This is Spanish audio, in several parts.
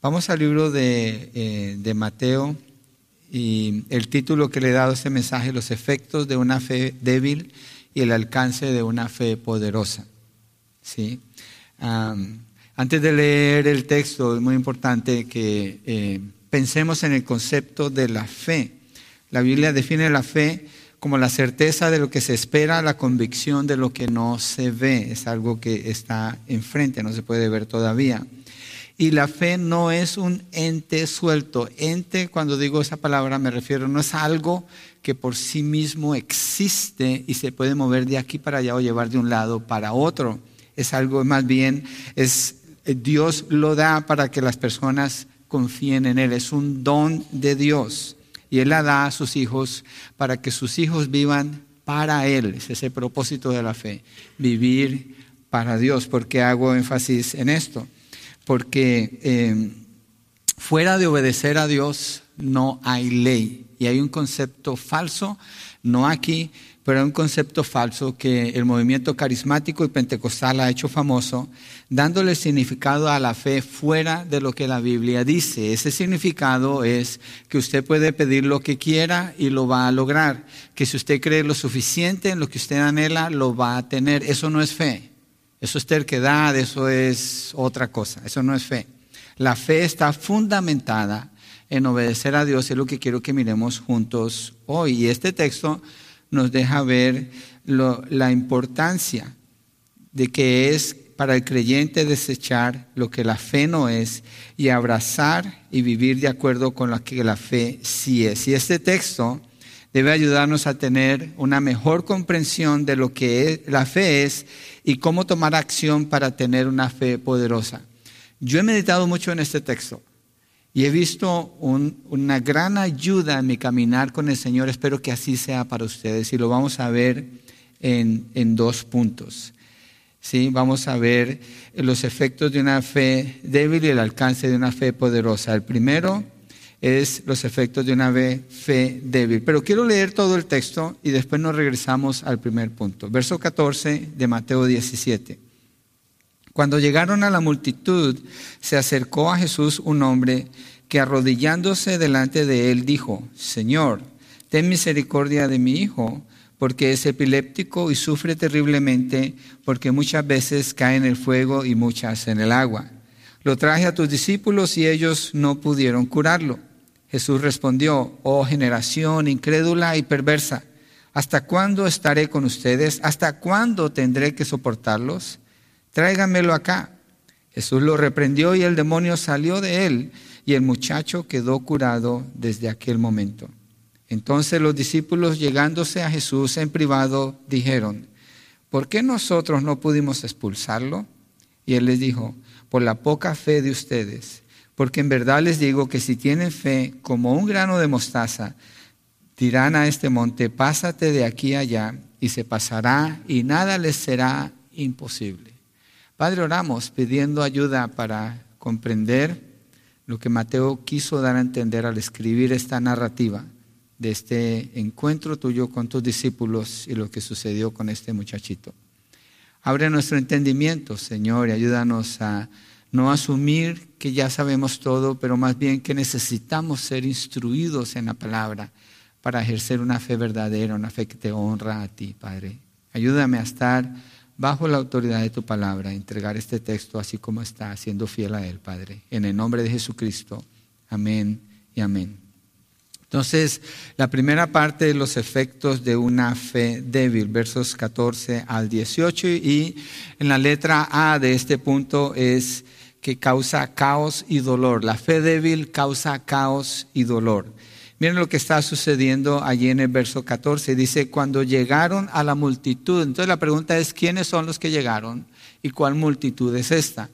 Vamos al libro de, eh, de, Mateo y el título que le he dado a este mensaje, los efectos de una fe débil y el alcance de una fe poderosa. ¿Sí? antes de leer el texto, es muy importante que eh, pensemos en el concepto de la fe. La Biblia define la fe como la certeza de lo que se espera, la convicción de lo que no se ve. Es algo que está enfrente, no se puede ver todavía. Y la fe no es un ente suelto. Ente, cuando digo esa palabra me refiero, no es algo que por sí mismo existe y se puede mover de aquí para allá o llevar de un lado para otro. Es algo más bien, es Dios lo da para que las personas confíen en Él. Es un don de Dios. Y Él la da a sus hijos para que sus hijos vivan para Él. Ese es el propósito de la fe, vivir para Dios. ¿Por qué hago énfasis en esto? Porque eh, fuera de obedecer a Dios no hay ley. Y hay un concepto falso, no aquí, pero hay un concepto falso que el movimiento carismático y pentecostal ha hecho famoso, dándole significado a la fe fuera de lo que la Biblia dice. Ese significado es que usted puede pedir lo que quiera y lo va a lograr, que si usted cree lo suficiente en lo que usted anhela, lo va a tener. Eso no es fe, eso es terquedad, eso es otra cosa, eso no es fe. La fe está fundamentada en obedecer a Dios, es lo que quiero que miremos juntos hoy. Y este texto nos deja ver la importancia de que es para el creyente desechar lo que la fe no es y abrazar y vivir de acuerdo con lo que la fe sí es. Y este texto debe ayudarnos a tener una mejor comprensión de lo que la fe es y cómo tomar acción para tener una fe poderosa. Yo he meditado mucho en este texto y he visto una gran ayuda en mi caminar con el Señor. Espero que así sea para ustedes. Y lo vamos a ver en, dos puntos. ¿Sí? Vamos a ver los efectos de una fe débil y el alcance de una fe poderosa. El primero es los efectos de una fe débil. Pero quiero leer todo el texto y después nos regresamos al primer punto. Verso 14 de Mateo 17. Cuando llegaron a la multitud, se acercó a Jesús un hombre que arrodillándose delante de él dijo, Señor, ten misericordia de mi hijo, porque es epiléptico y sufre terriblemente, porque muchas veces cae en el fuego y muchas en el agua. Lo traje a tus discípulos y ellos no pudieron curarlo. Jesús respondió, oh generación incrédula y perversa, ¿hasta cuándo estaré con ustedes? ¿Hasta cuándo tendré que soportarlos? tráigamelo acá. Jesús lo reprendió y el demonio salió de él y el muchacho quedó curado desde aquel momento. Entonces los discípulos llegándose a Jesús en privado dijeron, ¿por qué nosotros no pudimos expulsarlo? Y él les dijo, por la poca fe de ustedes, porque en verdad les digo que si tienen fe como un grano de mostaza, dirán a este monte, pásate de aquí allá, y se pasará, y nada les será imposible. Padre, oramos pidiendo ayuda para comprender lo que Mateo quiso dar a entender al escribir esta narrativa de este encuentro tuyo con tus discípulos y lo que sucedió con este muchachito. Abre nuestro entendimiento, Señor, y ayúdanos a no asumir que ya sabemos todo, pero más bien que necesitamos ser instruidos en la palabra para ejercer una fe verdadera, una fe que te honra a ti, Padre. Ayúdame a estar bajo la autoridad de tu palabra, entregar este texto así como está, siendo fiel a él, Padre. En el nombre de Jesucristo. Amén y amén. Entonces, la primera parte de los efectos de una fe débil, versos 14 al 18, y en la letra A de este punto es que causa caos y dolor. La fe débil causa caos y dolor. Miren lo que está sucediendo allí en el verso 14. Dice, cuando llegaron a la multitud. Entonces la pregunta es, ¿quiénes son los que llegaron? ¿Y cuál multitud es esta?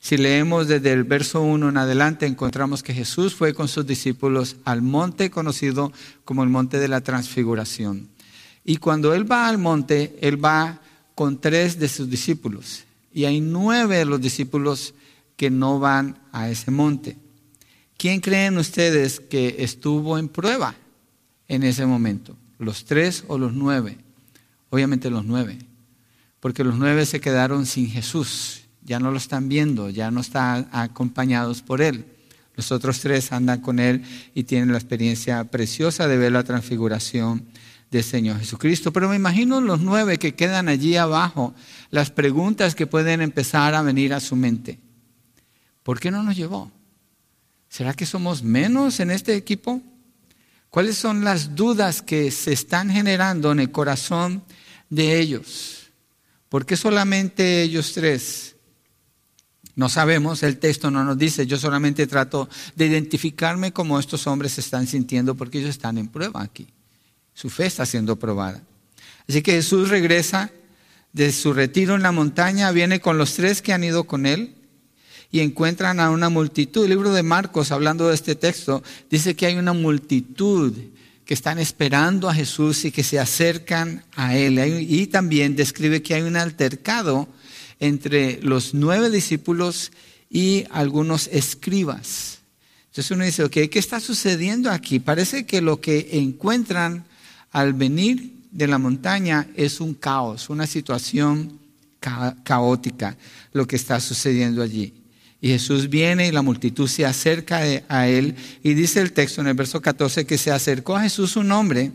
Si leemos desde el verso 1 en adelante, encontramos que Jesús fue con sus discípulos al monte conocido como el monte de la transfiguración. Y cuando Él va al monte, Él va con tres de sus discípulos. Y hay nueve de los discípulos que no van a ese monte. ¿Quién creen ustedes que estuvo en prueba en ese momento? ¿Los tres o los nueve? Obviamente los nueve, porque los nueve se quedaron sin Jesús, ya no lo están viendo, ya no están acompañados por Él. Los otros tres andan con Él y tienen la experiencia preciosa de ver la transfiguración del Señor Jesucristo. Pero me imagino los nueve que quedan allí abajo, las preguntas que pueden empezar a venir a su mente. ¿Por qué no nos llevó? ¿Será que somos menos en este equipo? ¿Cuáles son las dudas que se están generando en el corazón de ellos? ¿Por qué solamente ellos tres? No sabemos, el texto no nos dice, yo solamente trato de identificarme como estos hombres se están sintiendo porque ellos están en prueba aquí. Su fe está siendo probada. Así que Jesús regresa de su retiro en la montaña, viene con los tres que han ido con él y encuentran a una multitud. El libro de Marcos, hablando de este texto, dice que hay una multitud que están esperando a Jesús y que se acercan a Él. Y también describe que hay un altercado entre los nueve discípulos y algunos escribas. Entonces uno dice, ¿qué está sucediendo aquí? Parece que lo que encuentran al venir de la montaña es un caos, una situación caótica, lo que está sucediendo allí. Y Jesús viene y la multitud se acerca a él y dice el texto en el verso 14 que se acercó a Jesús un hombre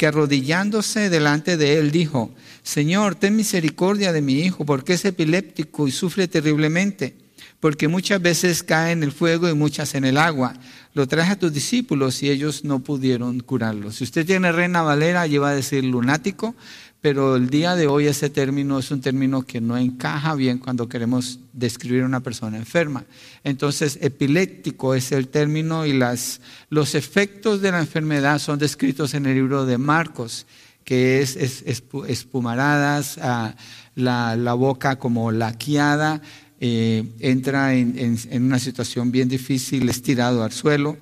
que arrodillándose delante de él dijo, Señor, ten misericordia de mi hijo, porque es epiléptico y sufre terriblemente, porque muchas veces cae en el fuego y muchas en el agua. Lo traje a tus discípulos y ellos no pudieron curarlo. Si usted tiene Reina Valera, lleva a decir lunático, pero el día de hoy ese término es un término que no encaja bien cuando queremos describir a una persona enferma. Entonces, epiléptico es el término y las, los efectos de la enfermedad son descritos en el libro de Marcos, que es, espumaradas, ah, la, boca como laqueada, eh, entra en una situación bien difícil, estirado al suelo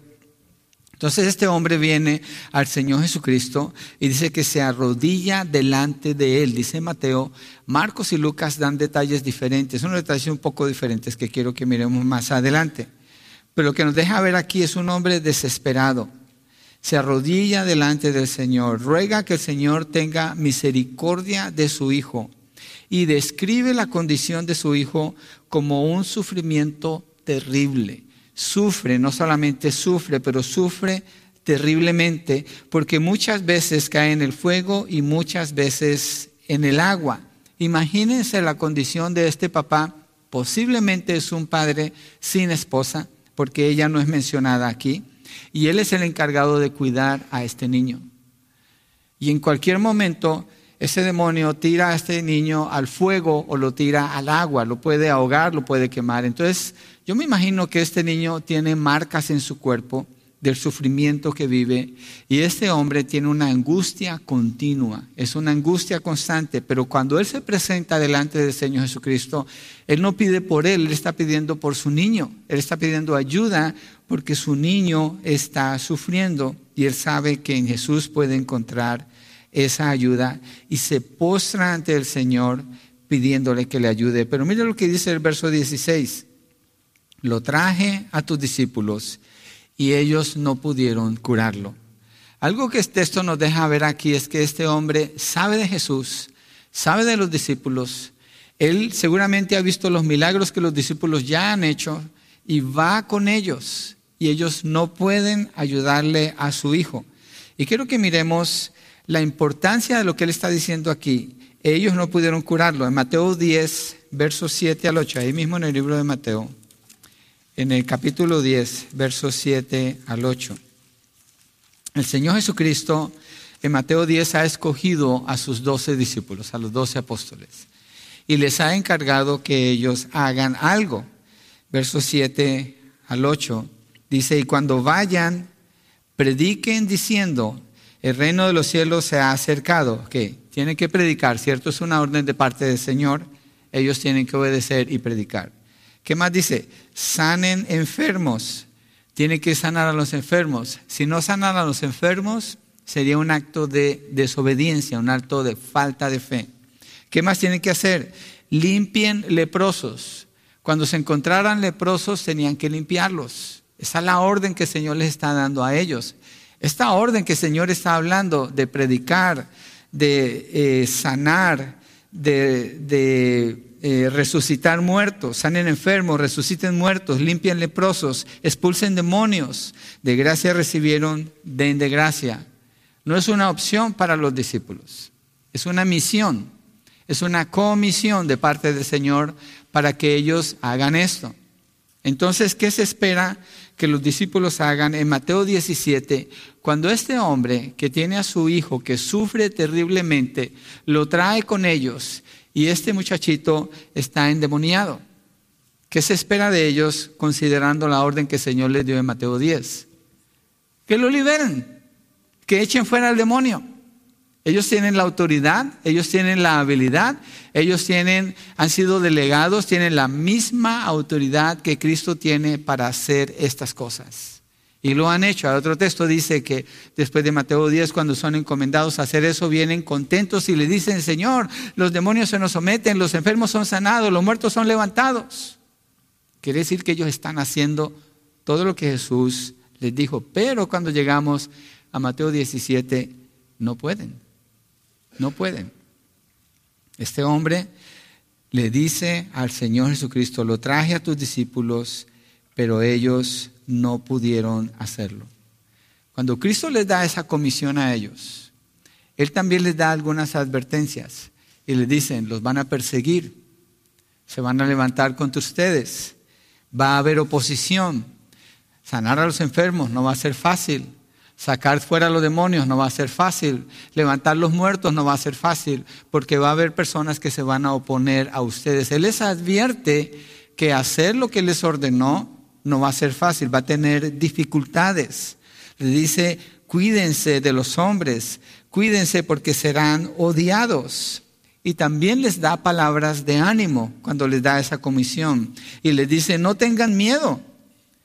entonces este hombre viene al Señor Jesucristo y dice que se arrodilla delante de él. Dice Mateo, Marcos y Lucas dan detalles diferentes, son detalles un poco diferentes que quiero que miremos más adelante. Pero lo que nos deja ver aquí es un hombre desesperado. Se arrodilla delante del Señor, ruega que el Señor tenga misericordia de su hijo y describe la condición de su hijo como un sufrimiento terrible sufre, no solamente sufre, pero sufre terriblemente porque muchas veces cae en el fuego y muchas veces en el agua. Imagínense la condición de este papá, posiblemente es un padre sin esposa, porque ella no es mencionada aquí, y él es el encargado de cuidar a este niño. Y en cualquier momento ese demonio tira a este niño al fuego o lo tira al agua, lo puede ahogar, lo puede quemar. Entonces yo me imagino que este niño tiene marcas en su cuerpo del sufrimiento que vive y este hombre tiene una angustia continua, es una angustia constante, pero cuando él se presenta delante del Señor Jesucristo, él no pide por él, él está pidiendo por su niño, él está pidiendo ayuda porque su niño está sufriendo y él sabe que en Jesús puede encontrar esa ayuda y se postra ante el Señor pidiéndole que le ayude. Pero mire lo que dice el verso 16 lo traje a tus discípulos y ellos no pudieron curarlo. Algo que este texto nos deja ver aquí es que este hombre sabe de Jesús, sabe de los discípulos, él seguramente ha visto los milagros que los discípulos ya han hecho y va con ellos y ellos no pueden ayudarle a su hijo. Y quiero que miremos la importancia de lo que él está diciendo aquí. Ellos no pudieron curarlo. En Mateo 10, versos 7 al 8, ahí mismo en el libro de Mateo en el capítulo 10, versos 7 al 8. El Señor Jesucristo en Mateo 10 ha escogido a sus doce discípulos, a los doce apóstoles, y les ha encargado que ellos hagan algo. Versos 7 al 8 dice, y cuando vayan, prediquen diciendo, el reino de los cielos se ha acercado. que Tienen que predicar, ¿cierto? Es una orden de parte del Señor. Ellos tienen que obedecer y predicar. ¿Qué más dice? Sanen enfermos. Tiene que sanar a los enfermos. Si no sanan a los enfermos, sería un acto de desobediencia, un acto de falta de fe. ¿Qué más tienen que hacer? Limpien leprosos. Cuando se encontraran leprosos, tenían que limpiarlos. Esa es la orden que el Señor les está dando a ellos. Esta orden que el Señor está hablando de predicar, de eh, sanar, de eh, resucitar muertos, sanen enfermos, resuciten muertos, limpian leprosos, expulsen demonios. De gracia recibieron, den de gracia. No es una opción para los discípulos, es una misión, es una comisión de parte del Señor para que ellos hagan esto. Entonces, ¿qué se espera que los discípulos hagan en Mateo 17? Cuando este hombre que tiene a su hijo que sufre terriblemente, lo trae con ellos y este muchachito está endemoniado. ¿Qué se espera de ellos considerando la orden que el Señor les dio en Mateo 10? Que lo liberen, que echen fuera al demonio. Ellos tienen la autoridad, ellos tienen la habilidad, ellos tienen, han sido delegados, tienen la misma autoridad que Cristo tiene para hacer estas cosas. Y lo han hecho. Otro texto dice que después de Mateo 10, cuando son encomendados a hacer eso, vienen contentos y le dicen, Señor, los demonios se nos someten, los enfermos son sanados, los muertos son levantados. Quiere decir que ellos están haciendo todo lo que Jesús les dijo. Pero cuando llegamos a Mateo 17, no pueden. No pueden. Este hombre le dice al Señor Jesucristo, lo traje a tus discípulos, pero ellos no pudieron hacerlo. Cuando Cristo les da esa comisión a ellos, Él también les da algunas advertencias y les dicen, los van a perseguir, se van a levantar contra ustedes, va a haber oposición, sanar a los enfermos no va a ser fácil, sacar fuera a los demonios no va a ser fácil, levantar los muertos no va a ser fácil, porque va a haber personas que se van a oponer a ustedes. Él les advierte que hacer lo que les ordenó no va a ser fácil, va a tener dificultades. Le dice, cuídense de los hombres, cuídense porque serán odiados. Y también les da palabras de ánimo cuando les da esa comisión. Y les dice, no tengan miedo.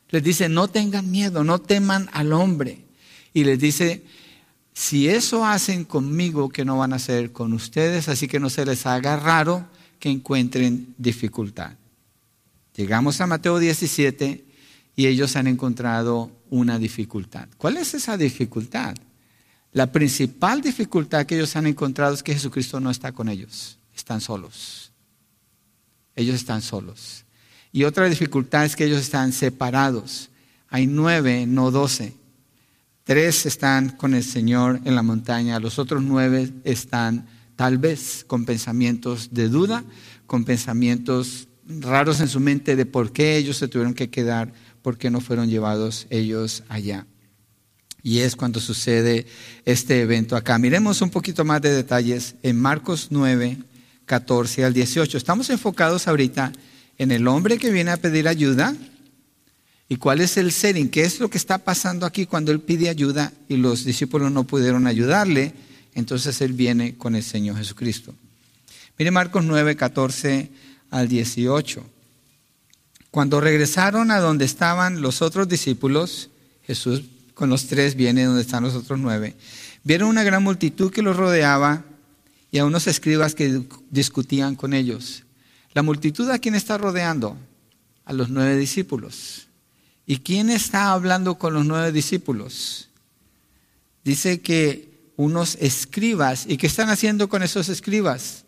Les dice, no tengan miedo, no teman al hombre. Y les dice, si eso hacen conmigo, que no van a hacer con ustedes, así que no se les haga raro que encuentren dificultad. Llegamos a Mateo 17 y ellos han encontrado una dificultad. ¿Cuál es esa dificultad? La principal dificultad que ellos han encontrado es que Jesucristo no está con ellos, están solos. Ellos están solos. Y otra dificultad es que ellos están separados. Hay nueve, no doce. Tres están con el Señor en la montaña, los otros nueve están tal vez con pensamientos de duda, con pensamientos raros en su mente de por qué ellos se tuvieron que quedar por qué no fueron llevados ellos allá. Y es cuando sucede este evento acá. Miremos un poquito más de detalles en Marcos 9, 14 al 18. Estamos enfocados ahorita en el hombre que viene a pedir ayuda y cuál es el setting, qué es lo que está pasando aquí cuando él pide ayuda y los discípulos no pudieron ayudarle. Entonces él viene con el Señor Jesucristo. Mire Marcos 9, 14 al 18. Cuando regresaron a donde estaban los otros discípulos, Jesús con los tres viene donde están los otros nueve, vieron una gran multitud que los rodeaba y a unos escribas que discutían con ellos. La multitud a quién está rodeando? A los nueve discípulos. ¿Y quién está hablando con los nueve discípulos? Dice que unos escribas. ¿Y qué están haciendo con esos escribas?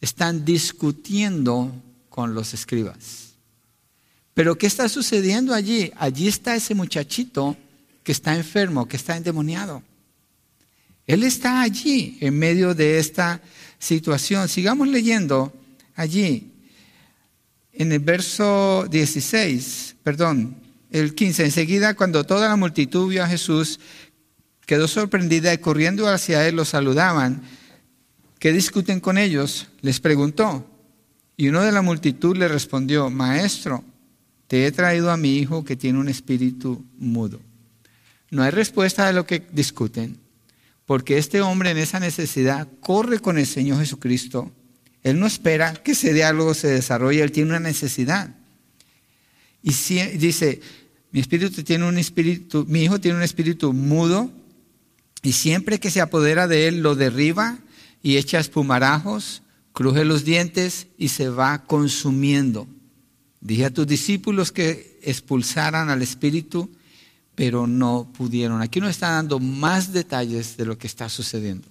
Están discutiendo con los escribas. Pero ¿qué está sucediendo allí? Allí está ese muchachito que está enfermo, que está endemoniado. Él está allí en medio de esta situación. Sigamos leyendo allí. En el verso 16, perdón, el 15, enseguida cuando toda la multitud vio a Jesús, quedó sorprendida y corriendo hacia él lo saludaban. ¿Qué discuten con ellos? Les preguntó. Y uno de la multitud le respondió, Maestro, te he traído a mi hijo que tiene un espíritu mudo. No hay respuesta a lo que discuten, porque este hombre en esa necesidad corre con el Señor Jesucristo. Él no espera que ese diálogo se desarrolle, él tiene una necesidad. Y dice, mi espíritu, mi hijo tiene un espíritu mudo, y siempre que se apodera de él lo derriba y echa espumarajos, cruje los dientes y se va consumiendo. Dije a tus discípulos que expulsaran al espíritu, pero no pudieron. Aquí nos está dando más detalles de lo que está sucediendo,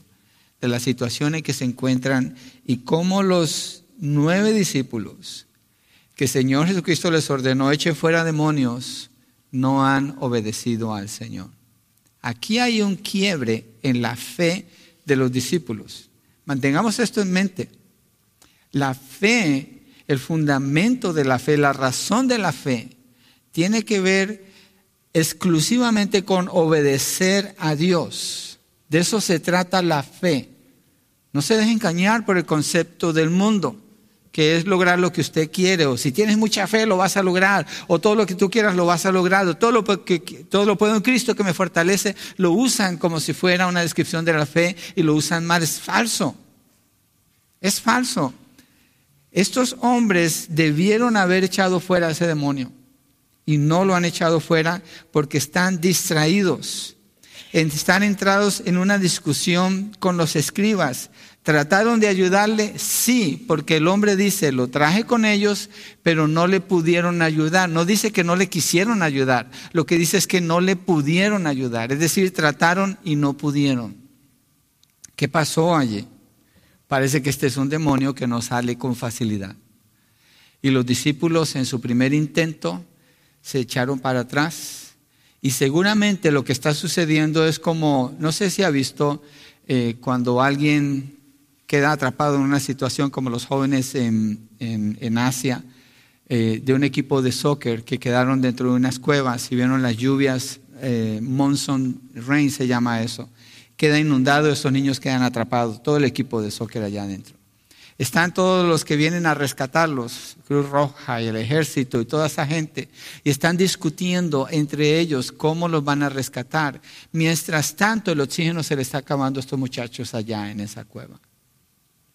de la situación en que se encuentran y cómo los nueve discípulos que el Señor Jesucristo les ordenó echen fuera demonios, no han obedecido al Señor. Aquí hay un quiebre en la fe de los discípulos. Mantengamos esto en mente. La fe, el fundamento de la fe, la razón de la fe, tiene que ver exclusivamente con obedecer a Dios. De eso se trata la fe. No se deje engañar por el concepto del mundo, que es lograr lo que usted quiere, o si tienes mucha fe lo vas a lograr, o todo lo que tú quieras lo vas a lograr, o todo lo que todo lo puedo en Cristo que me fortalece, lo usan como si fuera una descripción de la fe y lo usan mal, es falso. Es falso. Estos hombres debieron haber echado fuera a ese demonio y no lo han echado fuera porque están distraídos. Están entrados en una discusión con los escribas. ¿Trataron de ayudarle? Sí, porque el hombre dice, lo traje con ellos, pero no le pudieron ayudar. No dice que no le quisieron ayudar, lo que dice es que no le pudieron ayudar. Es decir, trataron y no pudieron. ¿Qué pasó allí? Parece que este es un demonio que no sale con facilidad. Y los discípulos en su primer intento se echaron para atrás. Y seguramente lo que está sucediendo es como, no sé si ha visto eh, cuando alguien queda atrapado en una situación como los jóvenes en, en, Asia, eh, de un equipo de soccer que quedaron dentro de unas cuevas y vieron las lluvias, eh, monsoon rain se llama eso, queda inundado, esos niños quedan atrapados, todo el equipo de soccer allá adentro. Están todos los que vienen a rescatarlos, Cruz Roja y el ejército y toda esa gente, y están discutiendo entre ellos cómo los van a rescatar. Mientras tanto, el oxígeno se le está acabando a estos muchachos allá en esa cueva.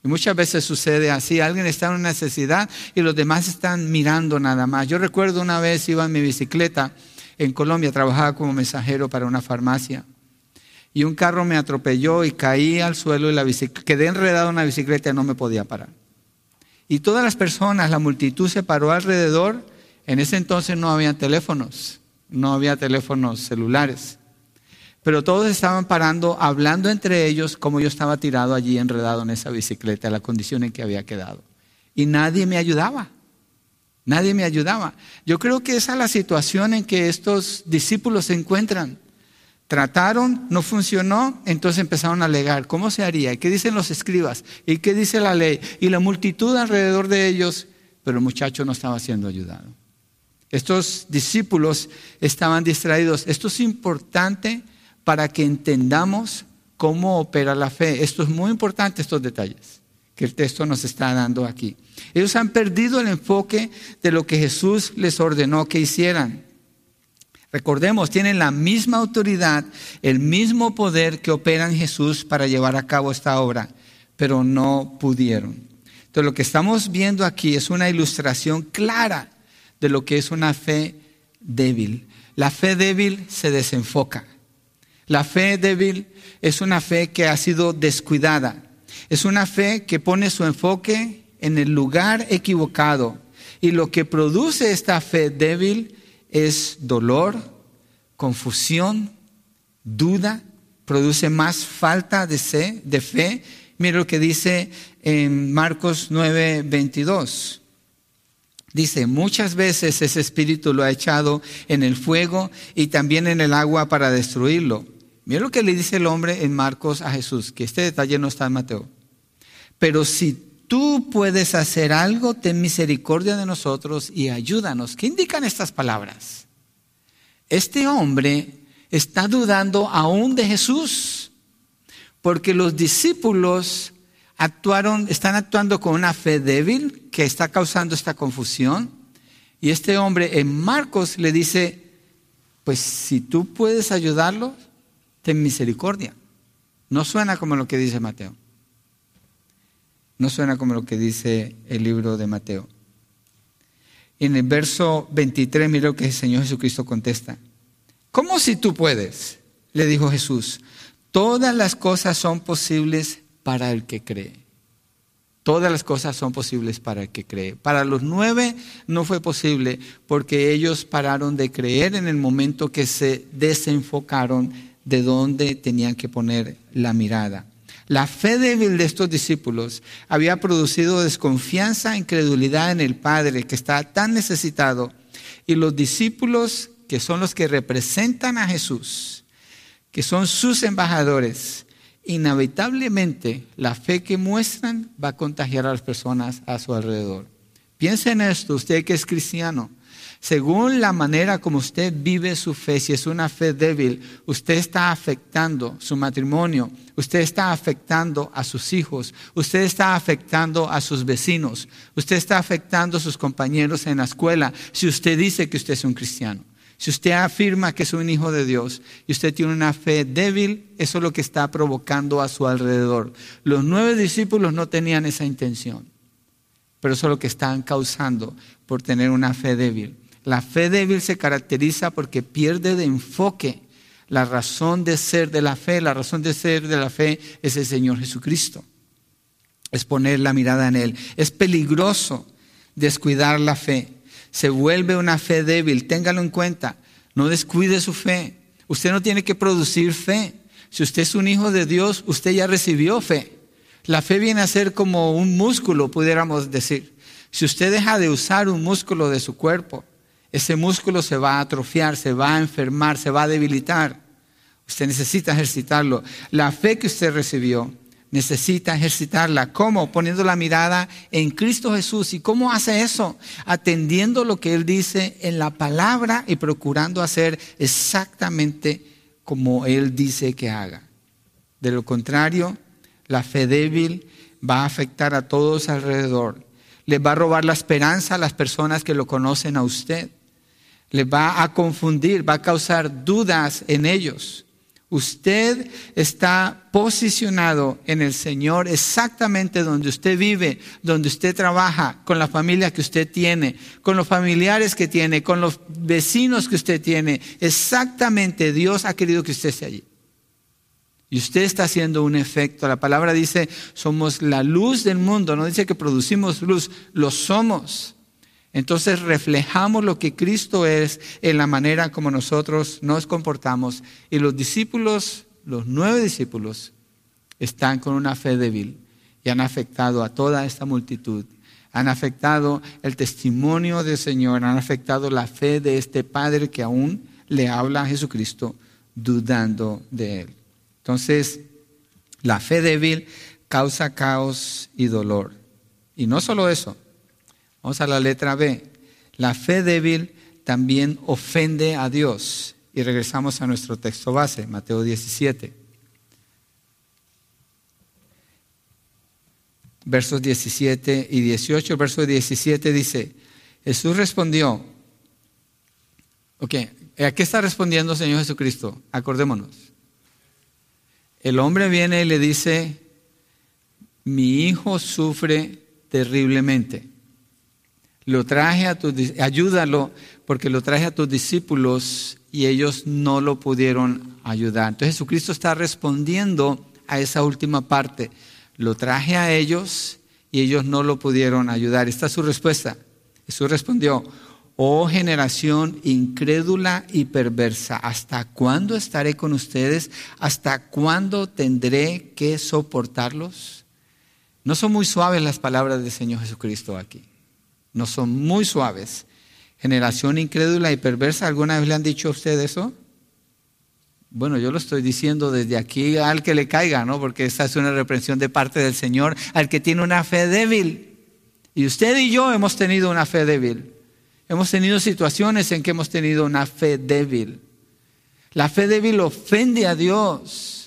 Y muchas veces sucede así, alguien está en una necesidad y los demás están mirando nada más. Yo recuerdo una vez iba en mi bicicleta en Colombia, trabajaba como mensajero para una farmacia y un carro me atropelló y caí al suelo y la quedé enredado en la bicicleta y no me podía parar. Y todas las personas, la multitud se paró alrededor. En ese entonces no había teléfonos, no había teléfonos celulares. Pero todos estaban parando, hablando entre ellos como yo estaba tirado allí enredado en esa bicicleta, la condición en que había quedado. Y nadie me ayudaba. Nadie me ayudaba. Yo creo que esa es la situación en que estos discípulos se encuentran. Trataron, no funcionó, entonces empezaron a alegar. ¿Cómo se haría? ¿Qué dicen los escribas? ¿Y qué dice la ley? Y la multitud alrededor de ellos, pero el muchacho no estaba siendo ayudado. Estos discípulos estaban distraídos. Esto es importante para que entendamos cómo opera la fe. Esto es muy importante, estos detalles que el texto nos está dando aquí. Ellos han perdido el enfoque de lo que Jesús les ordenó que hicieran. Recordemos, tienen la misma autoridad, el mismo poder que opera en Jesús para llevar a cabo esta obra, pero no pudieron. Entonces lo que estamos viendo aquí es una ilustración clara de lo que es una fe débil. La fe débil se desenfoca. La fe débil es una fe que ha sido descuidada. Es una fe que pone su enfoque en el lugar equivocado. Y lo que produce esta fe débil es dolor, confusión, duda, produce más falta de, fe. Mira lo que dice en Marcos 9, 22. Dice, muchas veces ese espíritu lo ha echado en el fuego y también en el agua para destruirlo. Mira lo que le dice el hombre en Marcos a Jesús, que este detalle no está en Mateo. Pero si tú puedes hacer algo, ten misericordia de nosotros y ayúdanos. ¿Qué indican estas palabras? Este hombre está dudando aún de Jesús, porque los discípulos actuaron, están actuando con una fe débil que está causando esta confusión. Y este hombre en Marcos le dice, pues si tú puedes ayudarlo, ten misericordia. No suena como lo que dice Mateo. No suena como lo que dice el libro de Mateo. En el verso 23, mira lo que el Señor Jesucristo contesta. ¿Cómo si tú puedes? Le dijo Jesús. Todas las cosas son posibles para el que cree. Todas las cosas son posibles para el que cree. Para los nueve no fue posible porque ellos pararon de creer en el momento que se desenfocaron de dónde tenían que poner la mirada. La fe débil de estos discípulos había producido desconfianza, incredulidad en el Padre que estaba tan necesitado. Y los discípulos, que son los que representan a Jesús, que son sus embajadores, inevitablemente la fe que muestran va a contagiar a las personas a su alrededor. Piensen en esto, usted que es cristiano. Según la manera como usted vive su fe, si es una fe débil, usted está afectando su matrimonio, usted está afectando a sus hijos, usted está afectando a sus vecinos, usted está afectando a sus compañeros en la escuela, si usted dice que usted es un cristiano. Si usted afirma que es un hijo de Dios y usted tiene una fe débil, eso es lo que está provocando a su alrededor. Los nueve discípulos no tenían esa intención, pero eso es lo que están causando por tener una fe débil. La fe débil se caracteriza porque pierde de enfoque la razón de ser de la fe. La razón de ser de la fe es el Señor Jesucristo. Es poner la mirada en Él. Es peligroso descuidar la fe. Se vuelve una fe débil. Téngalo en cuenta. No descuide su fe. Usted no tiene que producir fe. Si usted es un hijo de Dios, usted ya recibió fe. La fe viene a ser como un músculo, pudiéramos decir. Si usted deja de usar un músculo de su cuerpo, ese músculo se va a atrofiar, se va a enfermar, se va a debilitar. Usted necesita ejercitarlo. La fe que usted recibió necesita ejercitarla. ¿Cómo? Poniendo la mirada en Cristo Jesús. ¿Y cómo hace eso? Atendiendo lo que Él dice en la palabra y procurando hacer exactamente como Él dice que haga. De lo contrario, la fe débil va a afectar a todos alrededor. Le va a robar la esperanza a las personas que lo conocen a usted le va a confundir, va a causar dudas en ellos. Usted está posicionado en el Señor exactamente donde usted vive, donde usted trabaja, con la familia que usted tiene, con los familiares que tiene, con los vecinos que usted tiene. Exactamente Dios ha querido que usted esté allí. Y usted está haciendo un efecto. La palabra dice, somos la luz del mundo. No dice que producimos luz, lo somos. Entonces reflejamos lo que Cristo es en la manera como nosotros nos comportamos. Y los discípulos, los nueve discípulos, están con una fe débil y han afectado a toda esta multitud. Han afectado el testimonio del Señor, han afectado la fe de este Padre que aún le habla a Jesucristo dudando de Él. Entonces, la fe débil causa caos y dolor. Y no solo eso, Vamos a la letra B. La fe débil también ofende a Dios. Y regresamos a nuestro texto base, Mateo 17. Versos 17 y 18. Verso 17 dice, Jesús respondió, ok, ¿a qué está respondiendo Señor Jesucristo? Acordémonos. El hombre viene y le dice, mi hijo sufre terriblemente. Lo traje a tus, ayúdalo porque lo traje a tus discípulos y ellos no lo pudieron ayudar. Entonces Jesucristo está respondiendo a esa última parte. Lo traje a ellos y ellos no lo pudieron ayudar. Esta es su respuesta. Jesús respondió, oh generación incrédula y perversa, ¿hasta cuándo estaré con ustedes? ¿Hasta cuándo tendré que soportarlos? No son muy suaves las palabras del Señor Jesucristo aquí no son muy suaves. Generación incrédula y perversa, ¿alguna vez le han dicho a usted eso? Bueno, yo lo estoy diciendo desde aquí al que le caiga, ¿no? Porque esta es una reprensión de parte del Señor al que tiene una fe débil. Y usted y yo hemos tenido una fe débil. Hemos tenido situaciones en que hemos tenido una fe débil. La fe débil ofende a Dios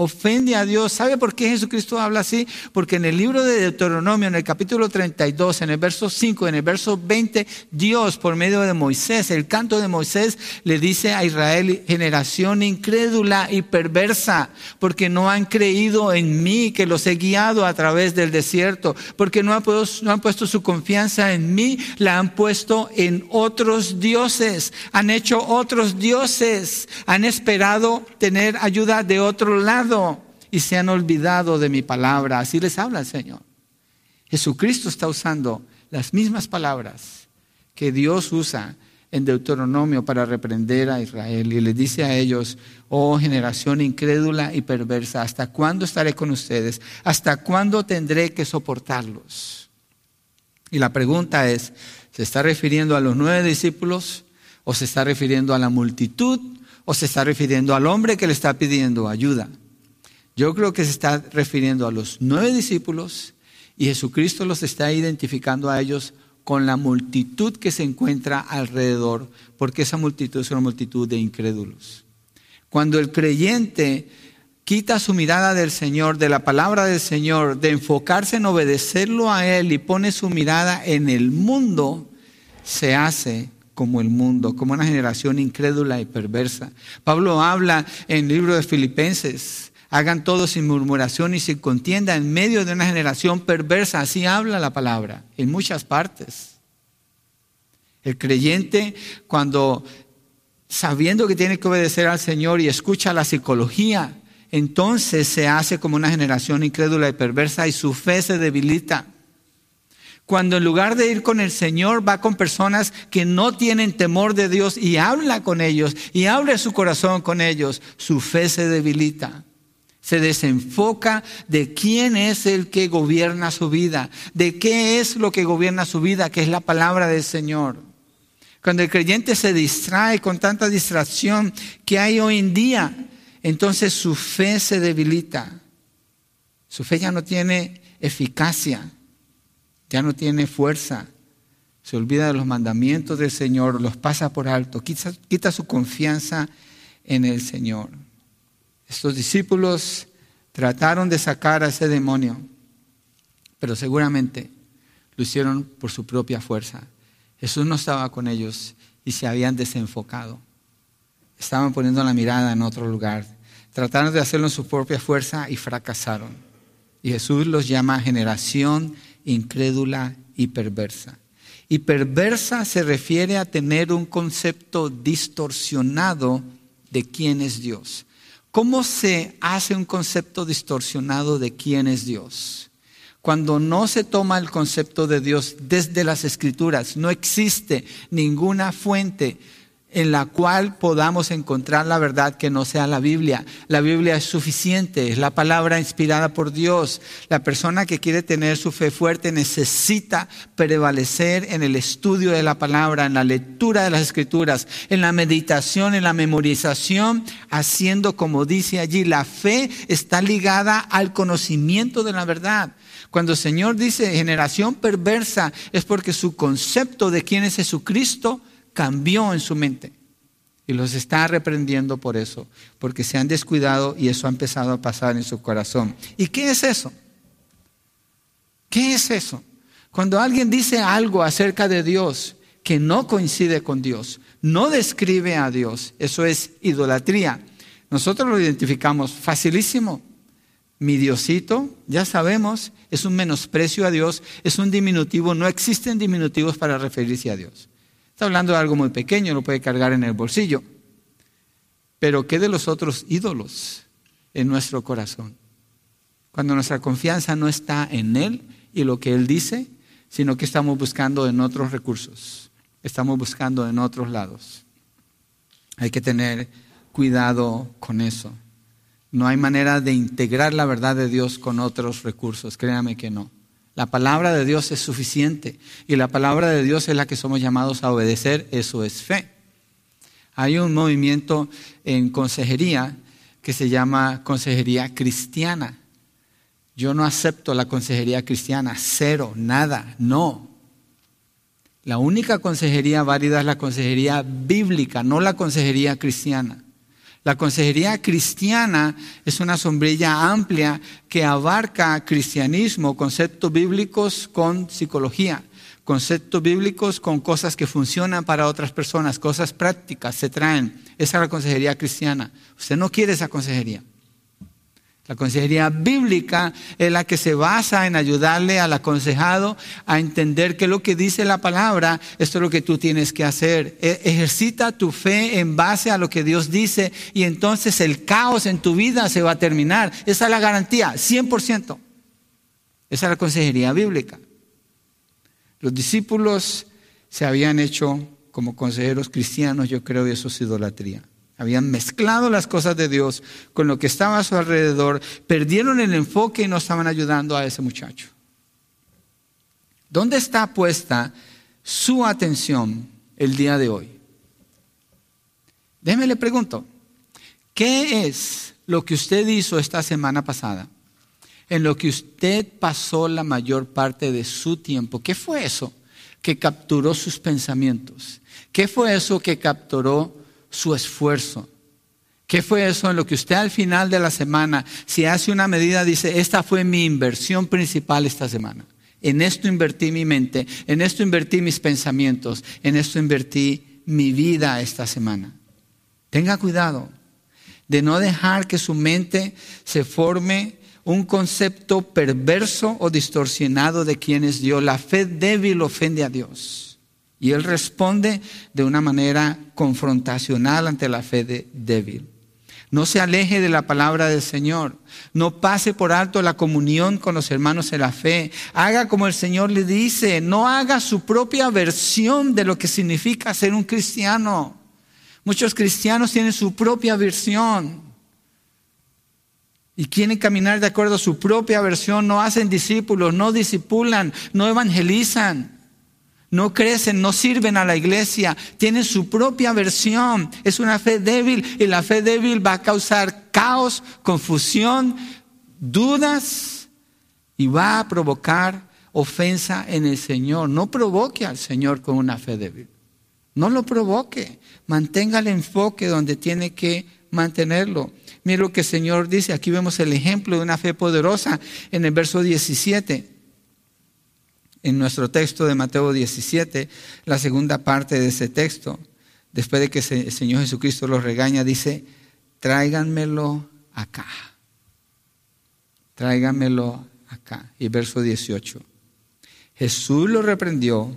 ofende a Dios. ¿Sabe por qué Jesucristo habla así? Porque en el libro de Deuteronomio, en el capítulo 32, en el verso 5, en el verso 20, Dios por medio de Moisés, el canto de Moisés, le dice a Israel, generación incrédula y perversa, porque no han creído en mí, que los he guiado a través del desierto, porque no han, puesto, no han puesto su confianza en mí, la han puesto en otros dioses, han hecho otros dioses, han esperado tener ayuda de otro lado y se han olvidado de mi palabra. Así les habla el Señor. Jesucristo está usando las mismas palabras que Dios usa en Deuteronomio para reprender a Israel y les dice a ellos, oh generación incrédula y perversa, ¿hasta cuándo estaré con ustedes? ¿Hasta cuándo tendré que soportarlos? Y la pregunta es, ¿se está refiriendo a los nueve discípulos o se está refiriendo a la multitud o se está refiriendo al hombre que le está pidiendo ayuda? Yo creo que se está refiriendo a los nueve discípulos y Jesucristo los está identificando a ellos con la multitud que se encuentra alrededor, porque esa multitud es una multitud de incrédulos. Cuando el creyente quita su mirada del Señor, de la palabra del Señor, de enfocarse en obedecerlo a Él y pone su mirada en el mundo, se hace como el mundo, como una generación incrédula y perversa. Pablo habla en el libro de Filipenses Hagan todo sin murmuración y sin contienda en medio de una generación perversa. Así habla la palabra en muchas partes. El creyente cuando sabiendo que tiene que obedecer al Señor y escucha la psicología, entonces se hace como una generación incrédula y perversa y su fe se debilita. Cuando en lugar de ir con el Señor va con personas que no tienen temor de Dios y habla con ellos y abre su corazón con ellos, su fe se debilita se desenfoca de quién es el que gobierna su vida, de qué es lo que gobierna su vida, que es la palabra del Señor. Cuando el creyente se distrae con tanta distracción que hay hoy en día, entonces su fe se debilita. Su fe ya no tiene eficacia, ya no tiene fuerza. Se olvida de los mandamientos del Señor, los pasa por alto, quita, quita su confianza en el Señor. Estos discípulos trataron de sacar a ese demonio, pero seguramente lo hicieron por su propia fuerza. Jesús no estaba con ellos y se habían desenfocado. Estaban poniendo la mirada en otro lugar. Trataron de hacerlo en su propia fuerza y fracasaron. Y Jesús los llama generación incrédula y perversa. Y perversa se refiere a tener un concepto distorsionado de quién es Dios. ¿Cómo se hace un concepto distorsionado de quién es Dios? Cuando no se toma el concepto de Dios desde las escrituras, no existe ninguna fuente en la cual podamos encontrar la verdad que no sea la Biblia. La Biblia es suficiente, es la palabra inspirada por Dios. La persona que quiere tener su fe fuerte necesita prevalecer en el estudio de la palabra, en la lectura de las escrituras, en la meditación, en la memorización, haciendo como dice allí, la fe está ligada al conocimiento de la verdad. Cuando el Señor dice generación perversa es porque su concepto de quién es Jesucristo cambió en su mente. Y los está reprendiendo por eso, porque se han descuidado y eso ha empezado a pasar en su corazón. ¿Y qué es eso? ¿Qué es eso? Cuando alguien dice algo acerca de Dios que no coincide con Dios, no describe a Dios, eso es idolatría. Nosotros lo identificamos facilísimo. Mi Diosito, ya sabemos, es un menosprecio a Dios, es un diminutivo, no existen diminutivos para referirse a Dios. Está hablando de algo muy pequeño, lo puede cargar en el bolsillo. Pero ¿qué de los otros ídolos en nuestro corazón? Cuando nuestra confianza no está en Él y lo que Él dice, sino que estamos buscando en otros recursos, estamos buscando en otros lados. Hay que tener cuidado con eso. No hay manera de integrar la verdad de Dios con otros recursos, créame que no. La palabra de Dios es suficiente y la palabra de Dios es la que somos llamados a obedecer, eso es fe. Hay un movimiento en consejería que se llama consejería cristiana. Yo no acepto la consejería cristiana, cero, nada, no. La única consejería válida es la consejería bíblica, no la consejería cristiana. La consejería cristiana es una sombrilla amplia que abarca cristianismo, conceptos bíblicos con psicología, conceptos bíblicos con cosas que funcionan para otras personas, cosas prácticas se traen. Esa es la consejería cristiana. Usted no quiere esa consejería. La consejería bíblica es la que se basa en ayudarle al aconsejado a entender que lo que dice la palabra, esto es lo que tú tienes que hacer. E, ejercita tu fe en base a lo que Dios dice y entonces el caos en tu vida se va a terminar. Esa es la garantía, 100%. Esa es la consejería bíblica. Los discípulos se habían hecho como consejeros cristianos, yo creo que eso es idolatría. Habían mezclado las cosas de Dios con lo que estaba a su alrededor, perdieron el enfoque y no estaban ayudando a ese muchacho. ¿Dónde está puesta su atención el día de hoy? Déjeme le pregunto, ¿qué es lo que usted hizo esta semana pasada? En lo que usted pasó la mayor parte de su tiempo. ¿Qué fue eso que capturó sus pensamientos? ¿Qué fue eso que capturó su esfuerzo? ¿Qué fue eso en lo que usted al final de la semana, si hace una medida, dice, esta fue mi inversión principal esta semana? En esto invertí mi mente, en esto invertí mis pensamientos, en esto invertí mi vida esta semana. Tenga cuidado de no dejar que su mente se forme un concepto perverso o distorsionado de quién es Dios. La fe débil ofende a Dios. Y Él responde de una manera confrontacional ante la fe débil. No se aleje de la palabra del Señor. No pase por alto la comunión con los hermanos en la fe. Haga como el Señor le dice. No haga su propia versión de lo que significa ser un cristiano. Muchos cristianos tienen su propia versión y quieren caminar de acuerdo a su propia versión. No hacen discípulos, no disipulan, no evangelizan no crecen, no sirven a la iglesia, tienen su propia versión. Es una fe débil y la fe débil va a causar caos, confusión, dudas y va a provocar ofensa en el Señor. No provoque al Señor con una fe débil. No lo provoque. Mantenga el enfoque donde tiene que mantenerlo. Mire lo que el Señor dice. Aquí vemos el ejemplo de una fe poderosa en el verso 17 en nuestro texto de Mateo 17, la segunda parte de ese texto, después de que el Señor Jesucristo los regaña, dice, tráiganmelo acá. Tráiganmelo acá. Y verso 18. Jesús lo reprendió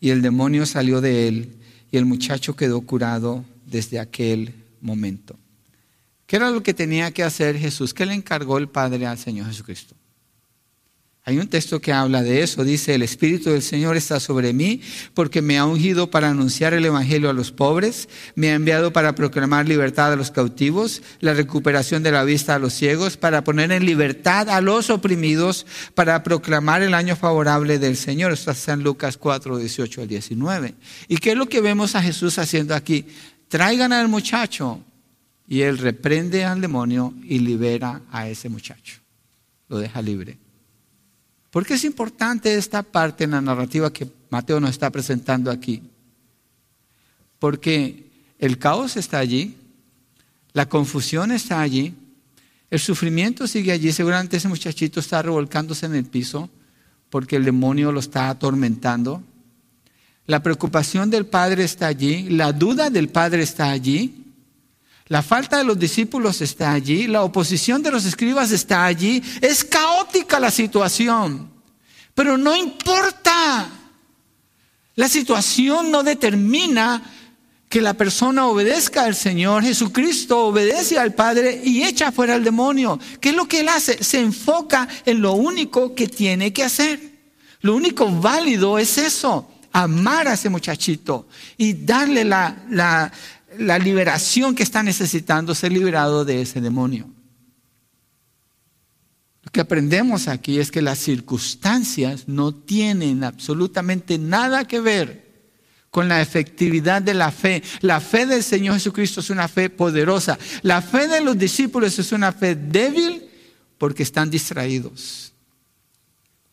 y el demonio salió de él y el muchacho quedó curado desde aquel momento. ¿Qué era lo que tenía que hacer Jesús? ¿Qué le encargó el Padre al Señor Jesucristo? Hay un texto que habla de eso. Dice, el Espíritu del Señor está sobre mí porque me ha ungido para anunciar el Evangelio a los pobres, me ha enviado para proclamar libertad a los cautivos, la recuperación de la vista a los ciegos, para poner en libertad a los oprimidos, para proclamar el año favorable del Señor. Esto está en Lucas 4, 18 al 19. ¿Y qué es lo que vemos a Jesús haciendo aquí? Traigan al muchacho y él reprende al demonio y libera a ese muchacho. Lo deja libre. ¿Por qué es importante esta parte en la narrativa que Mateo nos está presentando aquí? Porque el caos está allí, la confusión está allí, el sufrimiento sigue allí. Seguramente ese muchachito está revolcándose en el piso porque el demonio lo está atormentando. La preocupación del padre está allí, la duda del padre está allí. La falta de los discípulos está allí, la oposición de los escribas está allí. Es caótica la situación, pero no importa. La situación no determina que la persona obedezca al Señor. Jesucristo obedece al Padre y echa fuera al demonio. ¿Qué es lo que Él hace? Se enfoca en lo único que tiene que hacer. Lo único válido es eso, amar a ese muchachito y darle la, la la liberación que está necesitando ser liberado de ese demonio. Lo que aprendemos aquí es que las circunstancias no tienen absolutamente nada que ver con la efectividad de la fe. La fe del Señor Jesucristo es una fe poderosa. La fe de los discípulos es una fe débil porque están distraídos.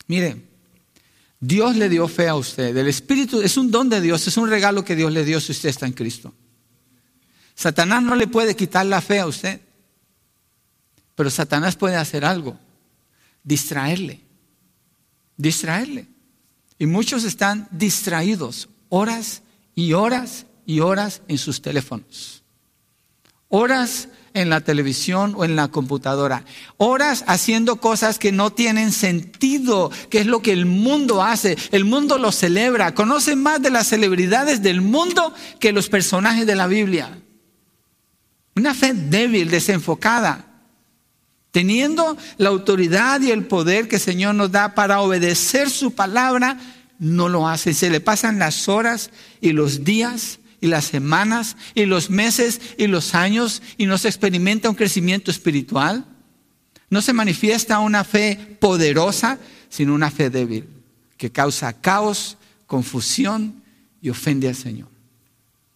Mire, Dios le dio fe a usted. El Espíritu es un don de Dios, es un regalo que Dios le dio si usted está en Cristo. Satanás no le puede quitar la fe a usted, pero Satanás puede hacer algo, distraerle, distraerle. Y muchos están distraídos horas y horas y horas en sus teléfonos, horas en la televisión o en la computadora, horas haciendo cosas que no tienen sentido, que es lo que el mundo hace. El mundo lo celebra, conocen más de las celebridades del mundo que los personajes de la Biblia. Una fe débil, desenfocada, teniendo la autoridad y el poder que el Señor nos da para obedecer su palabra, no lo hace. Se le pasan las horas y los días y las semanas y los meses y los años y no se experimenta un crecimiento espiritual. No se manifiesta una fe poderosa, sino una fe débil que causa caos, confusión y ofende al Señor.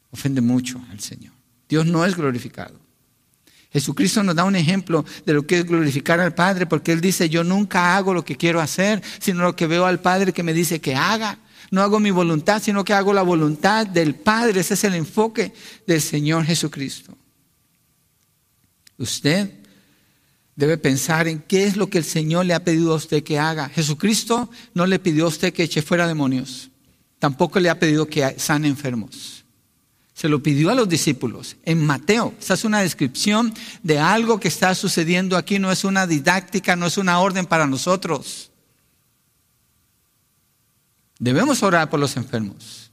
Ofende mucho al Señor. Dios no es glorificado. Jesucristo nos da un ejemplo de lo que es glorificar al Padre, porque Él dice, yo nunca hago lo que quiero hacer, sino lo que veo al Padre que me dice que haga. No hago mi voluntad, sino que hago la voluntad del Padre. Ese es el enfoque del Señor Jesucristo. Usted debe pensar en qué es lo que el Señor le ha pedido a usted que haga. Jesucristo no le pidió a usted que eche fuera demonios. Tampoco le ha pedido que sane enfermos. Se lo pidió a los discípulos en Mateo. Esta es una descripción de algo que está sucediendo aquí. No es una didáctica, no es una orden para nosotros. Debemos orar por los enfermos.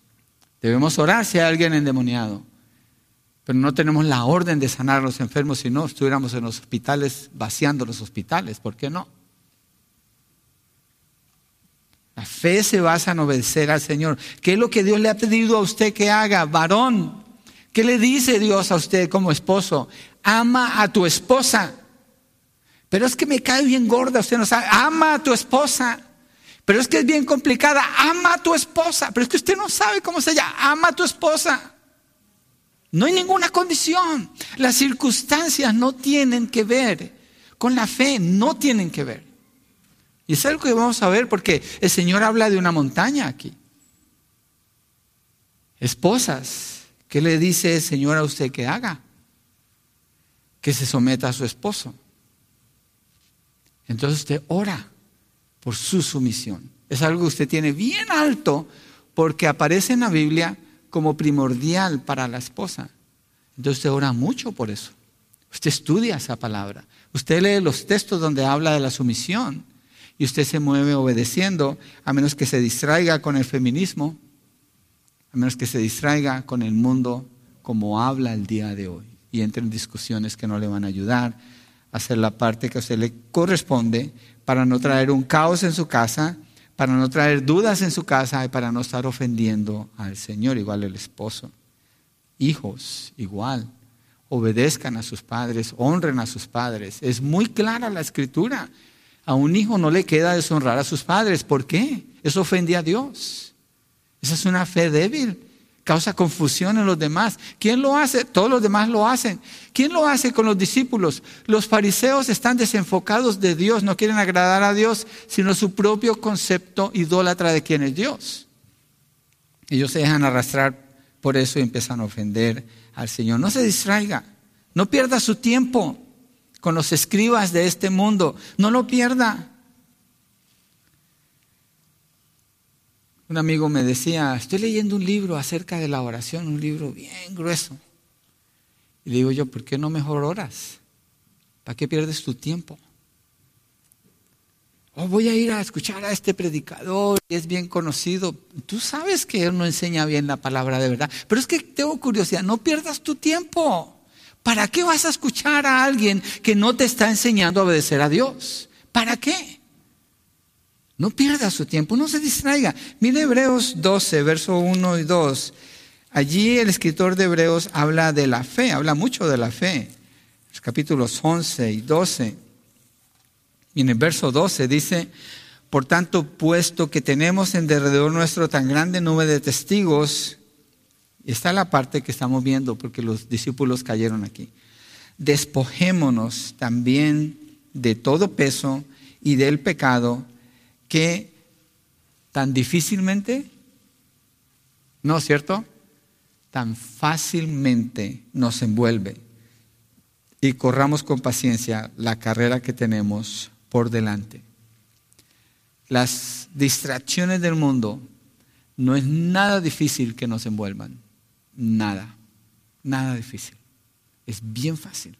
Debemos orar si hay alguien endemoniado. Pero no tenemos la orden de sanar a los enfermos si no estuviéramos en los hospitales vaciando los hospitales. ¿Por qué no? La fe se basa en obedecer al Señor. ¿Qué es lo que Dios le ha pedido a usted que haga? Varón, ¿qué le dice Dios a usted como esposo? Ama a tu esposa. Pero es que me cae bien gorda, usted no sabe. Ama a tu esposa. Pero es que es bien complicada. Ama a tu esposa. Pero es que usted no sabe cómo se llama. Ama a tu esposa. No hay ninguna condición. Las circunstancias no tienen que ver con la fe, no tienen que ver. Y es algo que vamos a ver porque el Señor habla de una montaña aquí. Esposas, ¿qué le dice el Señor a usted que haga? Que se someta a su esposo. Entonces usted ora por su sumisión. Es algo que usted tiene bien alto porque aparece en la Biblia como primordial para la esposa. Entonces usted ora mucho por eso. Usted estudia esa palabra. Usted lee los textos donde habla de la sumisión y usted se mueve obedeciendo, a menos que se distraiga con el feminismo, a menos que se distraiga con el mundo como habla el día de hoy y entre en discusiones que no le van a ayudar a hacer la parte que a usted le corresponde para no traer un caos en su casa, para no traer dudas en su casa y para no estar ofendiendo al Señor, igual el esposo. Hijos, igual. Obedezcan a sus padres, honren a sus padres. Es muy clara la escritura. A un hijo no le queda deshonrar a sus padres. ¿Por qué? Eso ofende a Dios. Esa es una fe débil causa confusión en los demás. ¿Quién lo hace? Todos los demás lo hacen. ¿Quién lo hace con los discípulos? Los fariseos están desenfocados de Dios, no quieren agradar a Dios, sino su propio concepto idólatra de quién es Dios. Ellos se dejan arrastrar por eso y empiezan a ofender al Señor. No se distraiga, no pierda su tiempo con los escribas de este mundo, no lo pierda. Un amigo me decía, estoy leyendo un libro acerca de la oración, un libro bien grueso. Y digo yo, ¿por qué no mejor oras? ¿Para qué pierdes tu tiempo? Oh, voy a ir a escuchar a este predicador, es bien conocido. Tú sabes que él no enseña bien la palabra de verdad, pero es que tengo curiosidad, no pierdas tu tiempo. ¿Para qué vas a escuchar a alguien que no te está enseñando a obedecer a Dios? ¿Para qué? No pierda su tiempo, no se distraiga. Mire Hebreos 12, verso 1 y 2. Allí el escritor de Hebreos habla de la fe, habla mucho de la fe. Los capítulos 11 y 12. Y en el verso 12 dice, por tanto, puesto que tenemos en derredor nuestro tan grande nube de testigos, está la parte que estamos viendo porque los discípulos cayeron aquí, despojémonos también de todo peso y del pecado que tan difícilmente, ¿no es cierto? Tan fácilmente nos envuelve y corramos con paciencia la carrera que tenemos por delante. Las distracciones del mundo no es nada difícil que nos envuelvan, nada, nada difícil. Es bien fácil.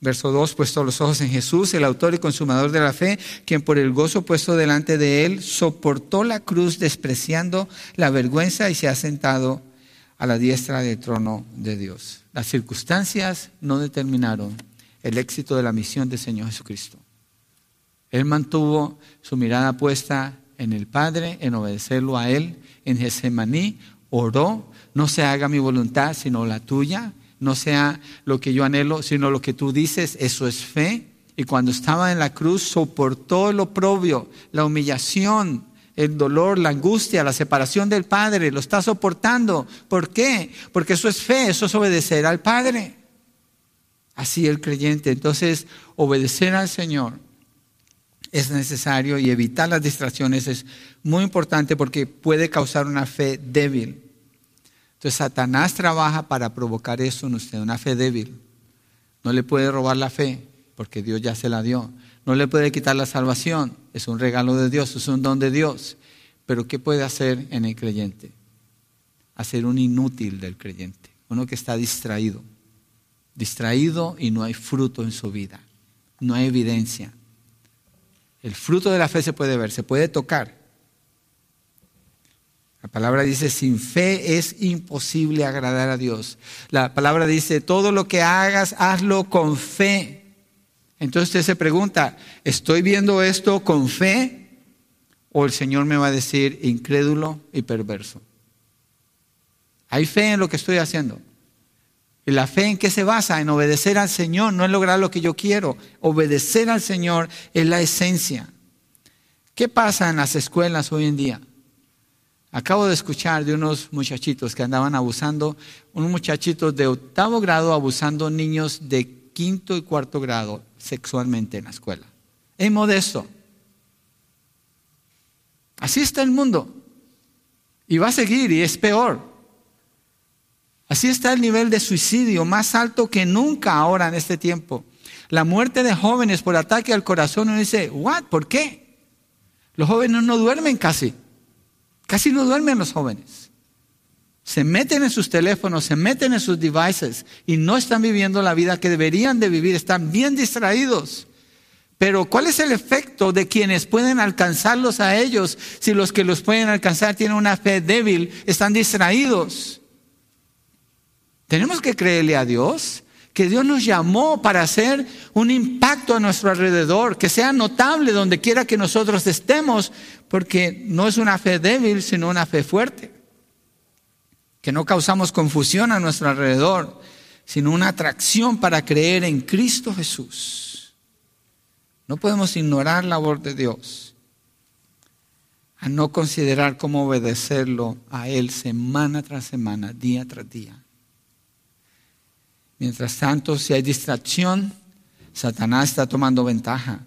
Verso 2, puesto los ojos en Jesús, el autor y consumador de la fe, quien por el gozo puesto delante de él soportó la cruz despreciando la vergüenza y se ha sentado a la diestra del trono de Dios. Las circunstancias no determinaron el éxito de la misión del Señor Jesucristo. Él mantuvo su mirada puesta en el Padre, en obedecerlo a Él. En Getsemaní oró, no se haga mi voluntad, sino la tuya. No sea lo que yo anhelo, sino lo que tú dices. Eso es fe. Y cuando estaba en la cruz, soportó el oprobio, la humillación, el dolor, la angustia, la separación del Padre. Lo está soportando. ¿Por qué? Porque eso es fe, eso es obedecer al Padre. Así el creyente. Entonces, obedecer al Señor es necesario y evitar las distracciones es muy importante porque puede causar una fe débil. Entonces Satanás trabaja para provocar eso en usted, una fe débil. No le puede robar la fe porque Dios ya se la dio. No le puede quitar la salvación, es un regalo de Dios, es un don de Dios. Pero ¿qué puede hacer en el creyente? Hacer un inútil del creyente, uno que está distraído. Distraído y no hay fruto en su vida, no hay evidencia. El fruto de la fe se puede ver, se puede tocar. La palabra dice, sin fe es imposible agradar a Dios. La palabra dice, todo lo que hagas, hazlo con fe. Entonces usted se pregunta, ¿estoy viendo esto con fe? ¿O el Señor me va a decir incrédulo y perverso? ¿Hay fe en lo que estoy haciendo? ¿Y la fe en qué se basa? En obedecer al Señor, no en lograr lo que yo quiero. Obedecer al Señor es la esencia. ¿Qué pasa en las escuelas hoy en día? Acabo de escuchar de unos muchachitos que andaban abusando, unos muchachitos de octavo grado abusando niños de quinto y cuarto grado sexualmente en la escuela. Es modesto. Así está el mundo. Y va a seguir y es peor. Así está el nivel de suicidio más alto que nunca ahora en este tiempo. La muerte de jóvenes por ataque al corazón, uno dice, ¿what? ¿Por qué? Los jóvenes no duermen casi. Casi no duermen los jóvenes. Se meten en sus teléfonos, se meten en sus devices y no están viviendo la vida que deberían de vivir, están bien distraídos. Pero ¿cuál es el efecto de quienes pueden alcanzarlos a ellos si los que los pueden alcanzar tienen una fe débil, están distraídos? Tenemos que creerle a Dios que Dios nos llamó para hacer un impacto a nuestro alrededor, que sea notable donde quiera que nosotros estemos, porque no es una fe débil, sino una fe fuerte. Que no causamos confusión a nuestro alrededor, sino una atracción para creer en Cristo Jesús. No podemos ignorar la voz de Dios, a no considerar cómo obedecerlo a Él semana tras semana, día tras día. Mientras tanto, si hay distracción, Satanás está tomando ventaja,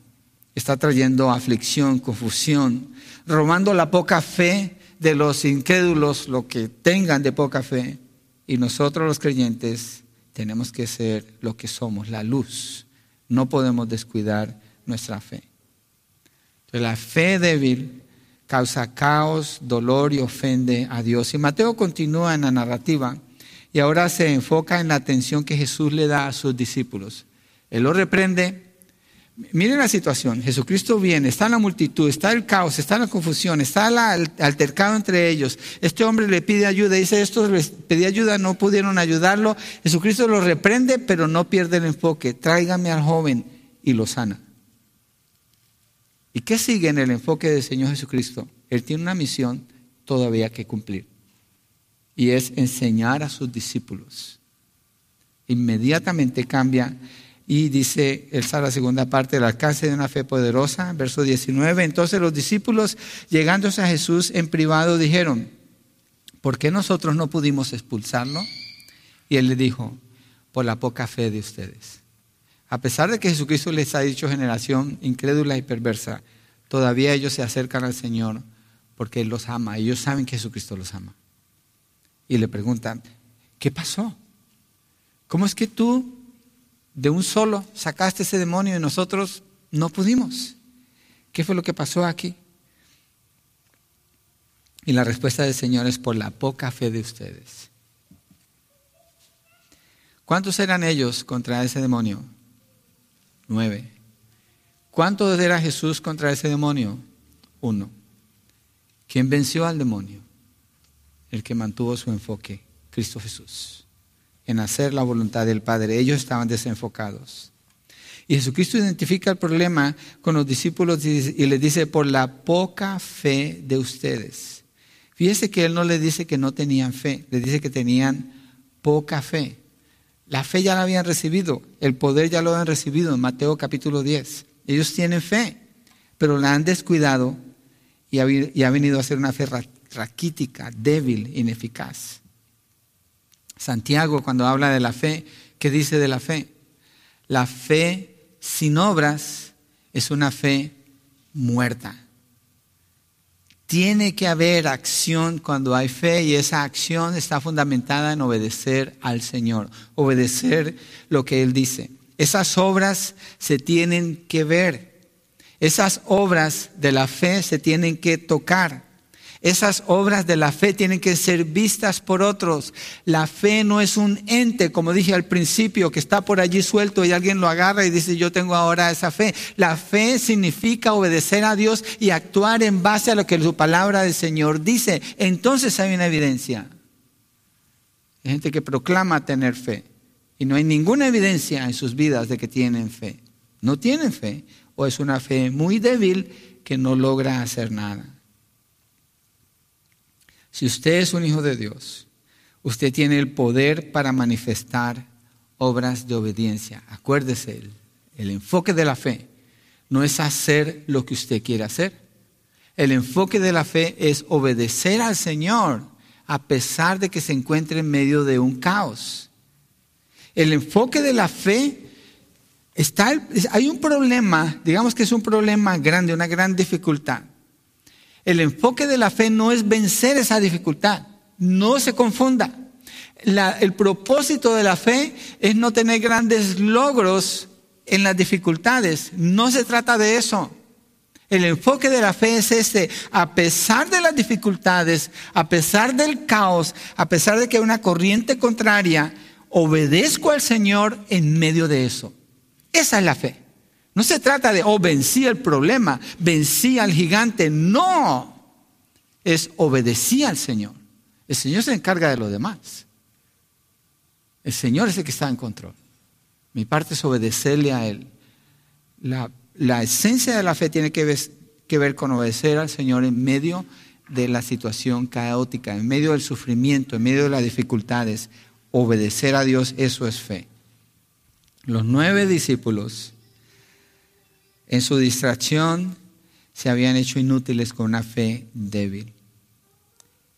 está trayendo aflicción, confusión, robando la poca fe de los incrédulos, lo que tengan de poca fe. Y nosotros los creyentes tenemos que ser lo que somos, la luz. No podemos descuidar nuestra fe. La fe débil causa caos, dolor y ofende a Dios. Y Mateo continúa en la narrativa y ahora se enfoca en la atención que Jesús le da a sus discípulos. Él los reprende. Miren la situación, Jesucristo viene, está en la multitud, está el caos, está la confusión, está el altercado entre ellos. Este hombre le pide ayuda, dice, estos les pedí ayuda, no pudieron ayudarlo. Jesucristo los reprende, pero no pierde el enfoque. Tráigame al joven y lo sana. ¿Y qué sigue en el enfoque del Señor Jesucristo? Él tiene una misión todavía que cumplir y es enseñar a sus discípulos. Inmediatamente cambia y dice, el la segunda parte, el alcance de una fe poderosa, verso 19. Entonces los discípulos, llegándose a Jesús en privado, dijeron, ¿por qué nosotros no pudimos expulsarlo? Y él le dijo, por la poca fe de ustedes. A pesar de que Jesucristo les ha dicho generación incrédula y perversa, todavía ellos se acercan al Señor porque Él los ama. Ellos saben que Jesucristo los ama y le preguntan, ¿qué pasó? ¿Cómo es que tú de un solo sacaste ese demonio y nosotros no pudimos? ¿Qué fue lo que pasó aquí? Y la respuesta del Señor es por la poca fe de ustedes. ¿Cuántos eran ellos contra ese demonio? Nueve. ¿Cuántos era Jesús contra ese demonio? Uno. ¿Quién venció al demonio? El que mantuvo su enfoque, Cristo Jesús, en hacer la voluntad del Padre. Ellos estaban desenfocados. Y Jesucristo identifica el problema con los discípulos y les dice, por la poca fe de ustedes. Fíjese que Él no les dice que no tenían fe, les dice que tenían poca fe. La fe ya la habían recibido, el poder ya lo habían recibido en Mateo capítulo 10. Ellos tienen fe, pero la han descuidado y ha, venido a ser una fe raquítica, débil, ineficaz. Santiago, cuando habla de la fe, ¿qué dice de la fe? La fe sin obras es una fe muerta. Tiene que haber acción cuando hay fe y esa acción está fundamentada en obedecer al Señor, obedecer lo que Él dice. Esas obras se tienen que ver, esas obras de la fe se tienen que tocar. Esas obras de la fe tienen que ser vistas por otros. La fe no es un ente, como dije al principio, que está por allí suelto y alguien lo agarra y dice, yo tengo ahora esa fe. La fe significa obedecer a Dios y actuar en base a lo que su palabra del Señor dice. Entonces hay una evidencia. Hay gente que proclama tener fe y no hay ninguna evidencia en sus vidas de que tienen fe. No tienen fe o es una fe muy débil que no logra hacer nada. Si usted es un hijo de Dios, usted tiene el poder para manifestar obras de obediencia. Acuérdese, el, enfoque de la fe no es hacer lo que usted quiere hacer. El enfoque de la fe es obedecer al Señor a pesar de que se encuentre en medio de un caos. El enfoque de la fe está, hay un problema, digamos que es un problema grande, una gran dificultad. El enfoque de la fe no es vencer esa dificultad. No se confunda. el propósito de la fe es no tener grandes logros en las dificultades. No se trata de eso. El enfoque de la fe es este. A pesar de las dificultades, a pesar del caos, a pesar de que hay una corriente contraria, obedezco al Señor en medio de eso. Esa es la fe. No se trata de, oh, vencí el problema, vencí al gigante. No, es obedecí al Señor. El Señor se encarga de lo demás. El Señor es el que está en control. Mi parte es obedecerle a Él. La, esencia de la fe tiene que ver, que ver con obedecer al Señor en medio de la situación caótica, en medio del sufrimiento, en medio de las dificultades. Obedecer a Dios, eso es fe. Los nueve discípulos en su distracción se habían hecho inútiles con una fe débil.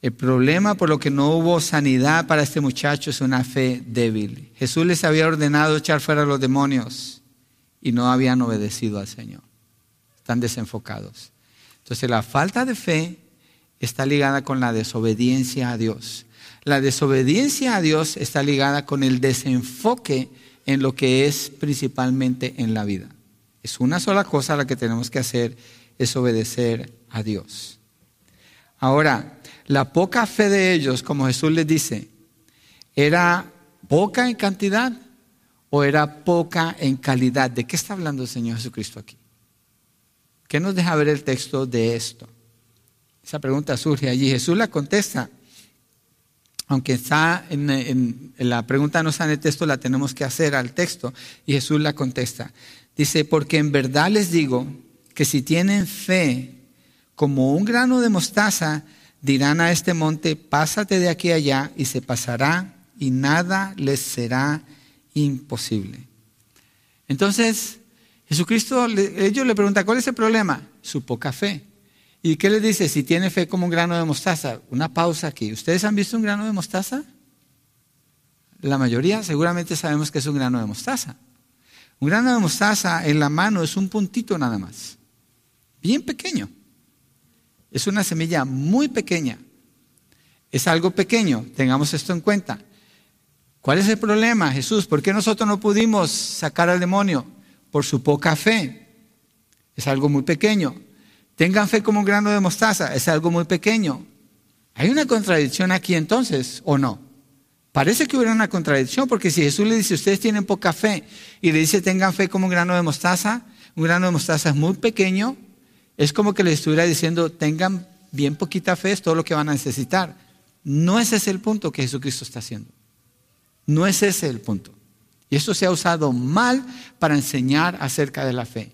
El problema por lo que no hubo sanidad para este muchacho es una fe débil. Jesús les había ordenado echar fuera a los demonios y no habían obedecido al Señor. Están desenfocados. Entonces la falta de fe está ligada con la desobediencia a Dios. La desobediencia a Dios está ligada con el desenfoque en lo que es principalmente en la vida. Es una sola cosa la que tenemos que hacer, es obedecer a Dios. Ahora, la poca fe de ellos, como Jesús les dice, ¿era poca en cantidad o era poca en calidad? ¿De qué está hablando el Señor Jesucristo aquí? ¿Qué nos deja ver el texto de esto? Esa pregunta surge allí. Jesús la contesta. Aunque está en, la pregunta no está en el texto, la tenemos que hacer al texto. Y Jesús la contesta. Dice, porque en verdad les digo que si tienen fe como un grano de mostaza, dirán a este monte, pásate de aquí allá y se pasará y nada les será imposible. Entonces, Jesucristo, ellos le preguntan, ¿cuál es el problema? Su poca fe. ¿Y qué les dice? Si tiene fe como un grano de mostaza. Una pausa aquí. ¿Ustedes han visto un grano de mostaza? La mayoría seguramente sabemos que es un grano de mostaza. Un grano de mostaza en la mano es un puntito nada más, bien pequeño. Es una semilla muy pequeña. Es algo pequeño, tengamos esto en cuenta. ¿Cuál es el problema, Jesús? ¿Por qué nosotros no pudimos sacar al demonio? Por su poca fe. Es algo muy pequeño. Tengan fe como un grano de mostaza, es algo muy pequeño. ¿Hay una contradicción aquí entonces o no? Parece que hubiera una contradicción, porque si Jesús le dice, ustedes tienen poca fe, y le dice, tengan fe como un grano de mostaza, un grano de mostaza es muy pequeño, es como que le estuviera diciendo, tengan bien poquita fe, es todo lo que van a necesitar. No ese es el punto que Jesucristo está haciendo. No es ese el punto. Y eso se ha usado mal para enseñar acerca de la fe.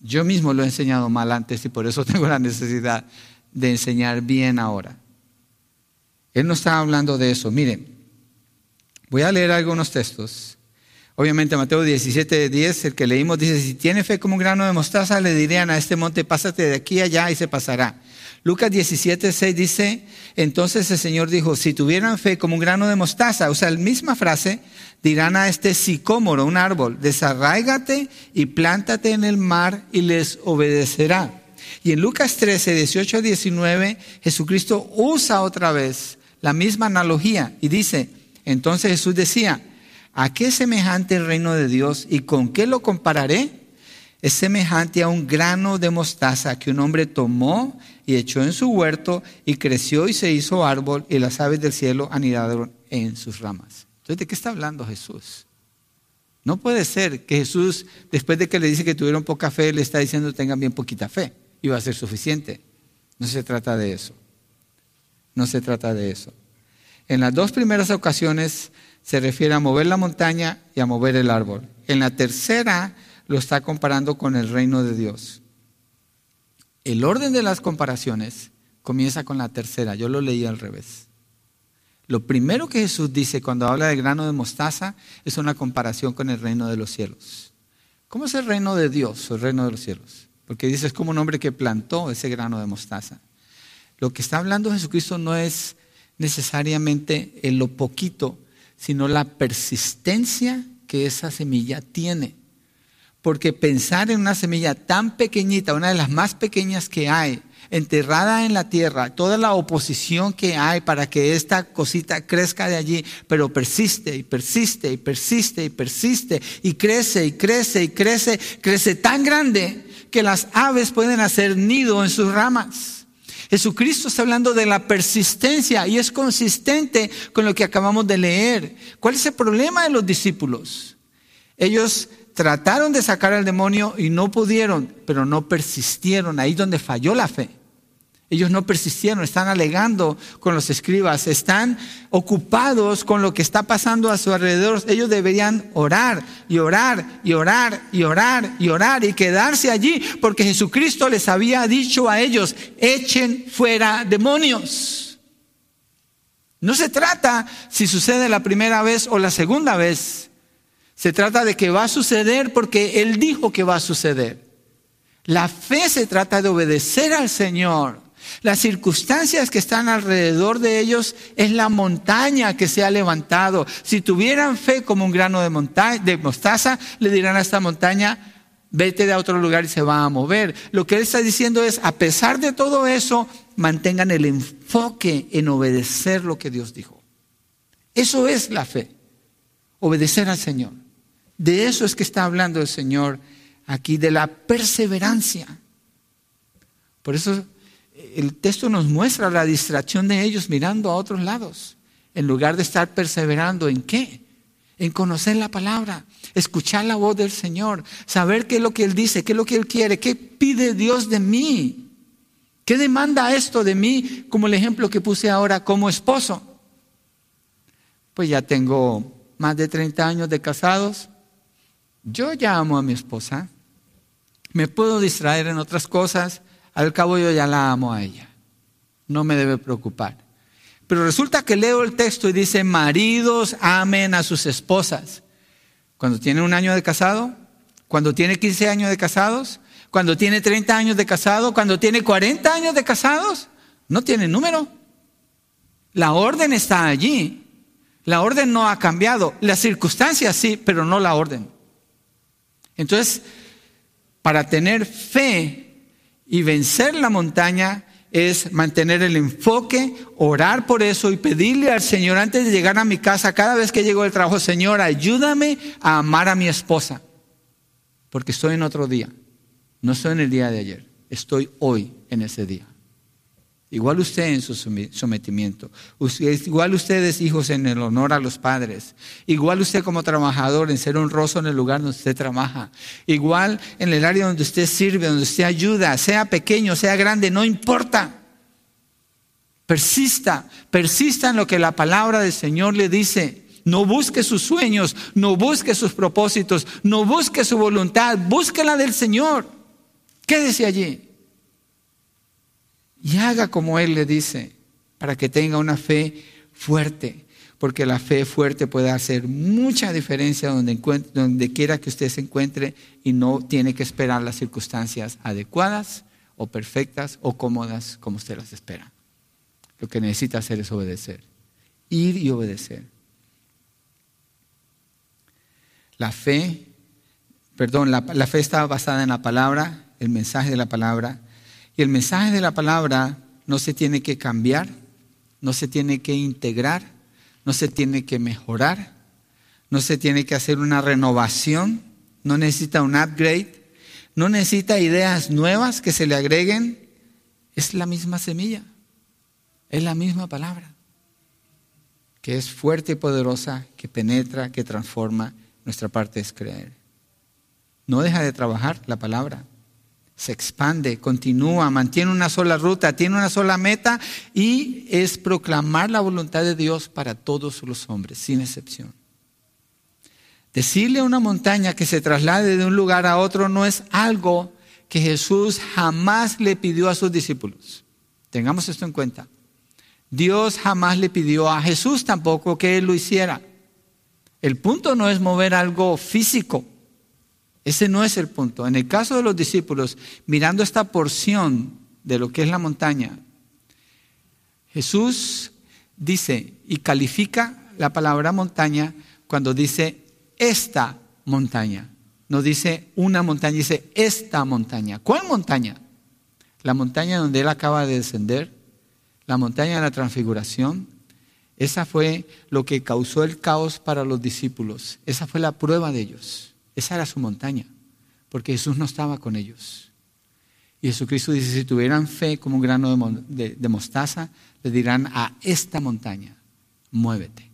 Yo mismo lo he enseñado mal antes y por eso tengo la necesidad de enseñar bien ahora. Él no está hablando de eso. Miren, voy a leer algunos textos. Obviamente Mateo 17, 10, el que leímos dice, si tiene fe como un grano de mostaza, le dirían a este monte, pásate de aquí allá y se pasará. Lucas 17, 6 dice, entonces el Señor dijo, si tuvieran fe como un grano de mostaza, o sea, la misma frase, dirán a este sicómoro, un árbol, desarráigate y plántate en el mar y les obedecerá. Y en Lucas 13, 18 a 19, Jesucristo usa otra vez la misma analogía y dice, entonces Jesús decía, ¿a qué semejante el reino de Dios y con qué lo compararé? es semejante a un grano de mostaza que un hombre tomó y echó en su huerto y creció y se hizo árbol y las aves del cielo anidaron en sus ramas. Entonces, ¿de qué está hablando Jesús? No puede ser que Jesús, después de que le dice que tuvieron poca fe, le está diciendo tengan bien poquita fe y va a ser suficiente. No se trata de eso. No se trata de eso. En las dos primeras ocasiones se refiere a mover la montaña y a mover el árbol. En la tercera lo está comparando con el reino de Dios. El orden de las comparaciones comienza con la tercera, yo lo leí al revés. Lo primero que Jesús dice cuando habla del grano de mostaza es una comparación con el reino de los cielos. ¿Cómo es el reino de Dios o el reino de los cielos? Porque dice es como un hombre que plantó ese grano de mostaza. Lo que está hablando Jesucristo no es necesariamente en lo poquito, sino la persistencia que esa semilla tiene porque pensar en una semilla tan pequeñita, una de las más pequeñas que hay, enterrada en la tierra, toda la oposición que hay para que esta cosita crezca de allí, pero persiste y persiste y persiste y persiste y crece y crece y crece, crece tan grande que las aves pueden hacer nido en sus ramas. Jesucristo está hablando de la persistencia y es consistente con lo que acabamos de leer. ¿Cuál es el problema de los discípulos? Ellos trataron de sacar al demonio y no pudieron, pero no persistieron. Ahí donde falló la fe. Ellos no persistieron, están alegando con los escribas, están ocupados con lo que está pasando a su alrededor. Ellos deberían orar y orar y orar y orar y orar y quedarse allí porque Jesucristo les había dicho a ellos, echen fuera demonios. No se trata si sucede la primera vez o la segunda vez. Se trata de que va a suceder porque Él dijo que va a suceder. La fe se trata de obedecer al Señor. Las circunstancias que están alrededor de ellos es la montaña que se ha levantado. Si tuvieran fe como un grano de, de mostaza, le dirán a esta montaña, vete de otro lugar y se va a mover. Lo que él está diciendo es, a pesar de todo eso, mantengan el enfoque en obedecer lo que Dios dijo. Eso es la fe, obedecer al Señor. De eso es que está hablando el Señor aquí, de la perseverancia. Por eso el texto nos muestra la distracción de ellos mirando a otros lados, en lugar de estar perseverando en qué? En conocer la palabra, escuchar la voz del Señor, saber qué es lo que Él dice, qué es lo que Él quiere, qué pide Dios de mí, qué demanda esto de mí, como el ejemplo que puse ahora como esposo. Pues ya tengo más de 30 años de casados, yo ya amo a mi esposa, me puedo distraer en otras cosas, al cabo yo ya la amo a ella, no me debe preocupar. Pero resulta que leo el texto y dice, maridos amen a sus esposas. Cuando tiene un año de casado, cuando tiene 15 años de casados, cuando tiene 30 años de casado, cuando tiene 40 años de casados, no tiene número. La orden está allí. La orden no ha cambiado. Las circunstancias sí, pero no la orden. Entonces, para tener fe y vencer la montaña es mantener el enfoque, orar por eso y pedirle al Señor antes de llegar a mi casa, cada vez que llego del trabajo, Señor, ayúdame a amar a mi esposa, porque estoy en otro día, no estoy en el día de ayer, estoy hoy en ese día. Igual usted en su sometimiento. Igual ustedes hijos en el honor a los padres. Igual usted como trabajador en ser honroso en el lugar donde usted trabaja. Igual en el área donde usted sirve, donde usted ayuda, sea pequeño, sea grande, no importa. Persista, persista en lo que la palabra del Señor le dice. No busque sus sueños, no busque sus propósitos, no busque su voluntad, busque la del Señor. Quédese allí. Y haga como Él le dice, para que tenga una fe fuerte, porque la fe fuerte puede hacer mucha diferencia donde, donde quiera que usted se encuentre y no tiene que esperar las circunstancias adecuadas o perfectas o cómodas como usted las espera. Lo que necesita hacer es obedecer, ir y obedecer. La fe, perdón, la, la fe está basada en la palabra, el mensaje de la palabra, y el mensaje de la palabra no se tiene que cambiar, no se tiene que integrar, no se tiene que mejorar, no se tiene que hacer una renovación, no necesita un upgrade, no necesita ideas nuevas que se le agreguen, es la misma semilla, es la misma palabra, que es fuerte y poderosa, que penetra, que transforma, nuestra parte es creer. No deja de trabajar la palabra se expande, continúa, mantiene una sola ruta, tiene una sola meta y es proclamar la voluntad de Dios para todos los hombres, sin excepción. Decirle a una montaña que se traslade de un lugar a otro no es algo que Jesús jamás le pidió a sus discípulos. Tengamos esto en cuenta. Dios jamás le pidió a Jesús tampoco que él lo hiciera. El punto no es mover algo físico, ese no es el punto. En el caso de los discípulos, mirando esta porción de lo que es la montaña, Jesús dice y califica la palabra montaña cuando dice esta montaña. No dice una montaña, dice esta montaña. ¿Cuál montaña? La montaña donde él acaba de descender, la montaña de la transfiguración. Esa fue lo que causó el caos para los discípulos. Esa fue la prueba de ellos. Esa era su montaña, porque Jesús no estaba con ellos. Y Jesucristo dice, si tuvieran fe como un grano de, mostaza, le dirán a esta montaña, muévete.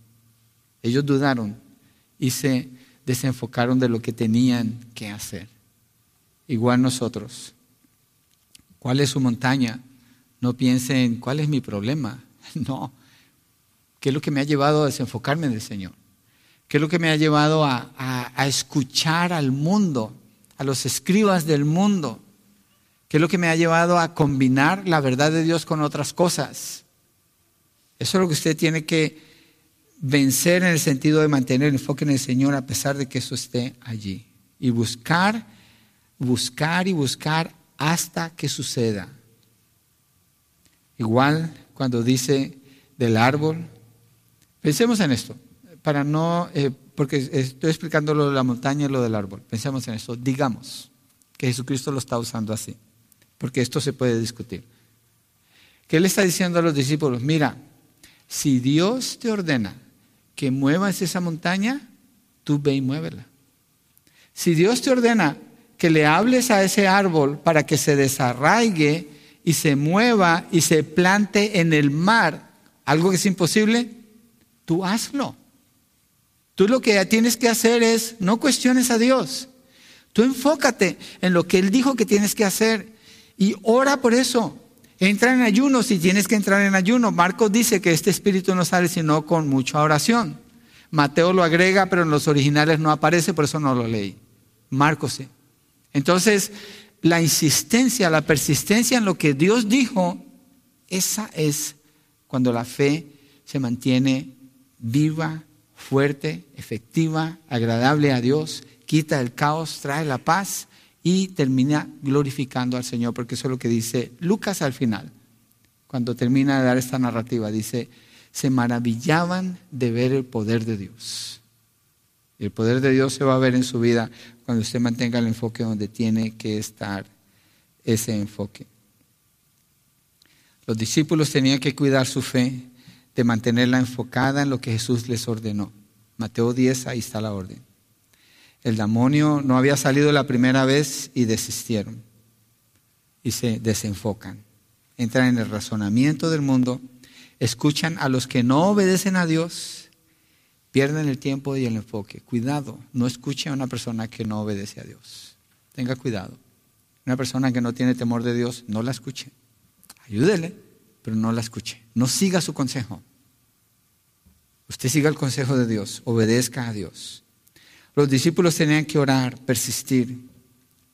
Ellos dudaron y se desenfocaron de lo que tenían que hacer. Igual nosotros. ¿Cuál es su montaña? No piensen, ¿cuál es mi problema? No. ¿Qué es lo que me ha llevado a desenfocarme del Señor? ¿Qué es lo que me ha llevado a, escuchar al mundo, a los escribas del mundo? ¿Qué es lo que me ha llevado a combinar la verdad de Dios con otras cosas? Eso es lo que usted tiene que vencer en el sentido de mantener el enfoque en el Señor a pesar de que eso esté allí. Y buscar, buscar y buscar hasta que suceda. Igual cuando dice del árbol, pensemos en esto para no, eh, porque estoy explicando lo de la montaña y lo del árbol. Pensemos en eso. Digamos que Jesucristo lo está usando así, porque esto se puede discutir. ¿Qué le está diciendo a los discípulos? Mira, si Dios te ordena que muevas esa montaña, tú ve y muévela. Si Dios te ordena que le hables a ese árbol para que se desarraigue y se mueva y se plante en el mar, algo que es imposible, tú hazlo. Tú lo que tienes que hacer es, no cuestiones a Dios. Tú enfócate en lo que Él dijo que tienes que hacer y ora por eso. Entra en ayuno si tienes que entrar en ayuno. Marcos dice que este espíritu no sale sino con mucha oración. Mateo lo agrega, pero en los originales no aparece, por eso no lo leí. Marcos sí. Entonces, la insistencia, la persistencia en lo que Dios dijo, esa es cuando la fe se mantiene viva, fuerte, efectiva, agradable a Dios, quita el caos, trae la paz y termina glorificando al Señor, porque eso es lo que dice Lucas al final, cuando termina de dar esta narrativa, dice, se maravillaban de ver el poder de Dios. El poder de Dios se va a ver en su vida cuando usted mantenga el enfoque donde tiene que estar ese enfoque. Los discípulos tenían que cuidar su fe, de mantenerla enfocada en lo que Jesús les ordenó. Mateo 10, ahí está la orden. El demonio no había salido la primera vez y desistieron. Y se desenfocan. Entran en el razonamiento del mundo, escuchan a los que no obedecen a Dios, pierden el tiempo y el enfoque. Cuidado, no escuche a una persona que no obedece a Dios. Tenga cuidado. Una persona que no tiene temor de Dios, no la escuche. Ayúdele, pero no la escuche. No siga su consejo. Usted siga el consejo de Dios, obedezca a Dios. Los discípulos tenían que orar, persistir,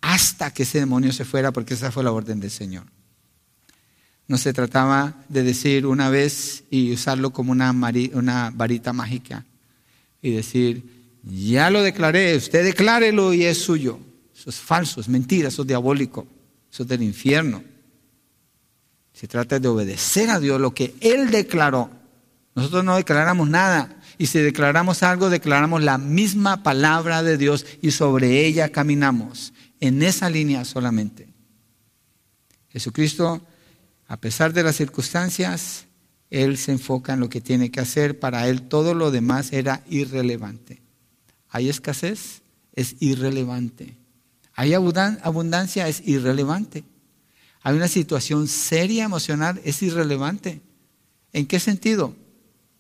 hasta que ese demonio se fuera, porque esa fue la orden del Señor. No se trataba de decir una vez y usarlo como una, varita mágica y decir, ya lo declaré, usted declárelo y es suyo. Eso es falso, es mentira, eso es diabólico, eso es del infierno. Se trata de obedecer a Dios lo que Él declaró. Nosotros no declaramos nada. Y si declaramos algo, declaramos la misma palabra de Dios y sobre ella caminamos. En esa línea solamente. Jesucristo, a pesar de las circunstancias, Él se enfoca en lo que tiene que hacer. Para Él todo lo demás era irrelevante. Hay escasez, es irrelevante. Hay abundancia, es irrelevante. Hay una situación seria emocional, es irrelevante. ¿En qué sentido?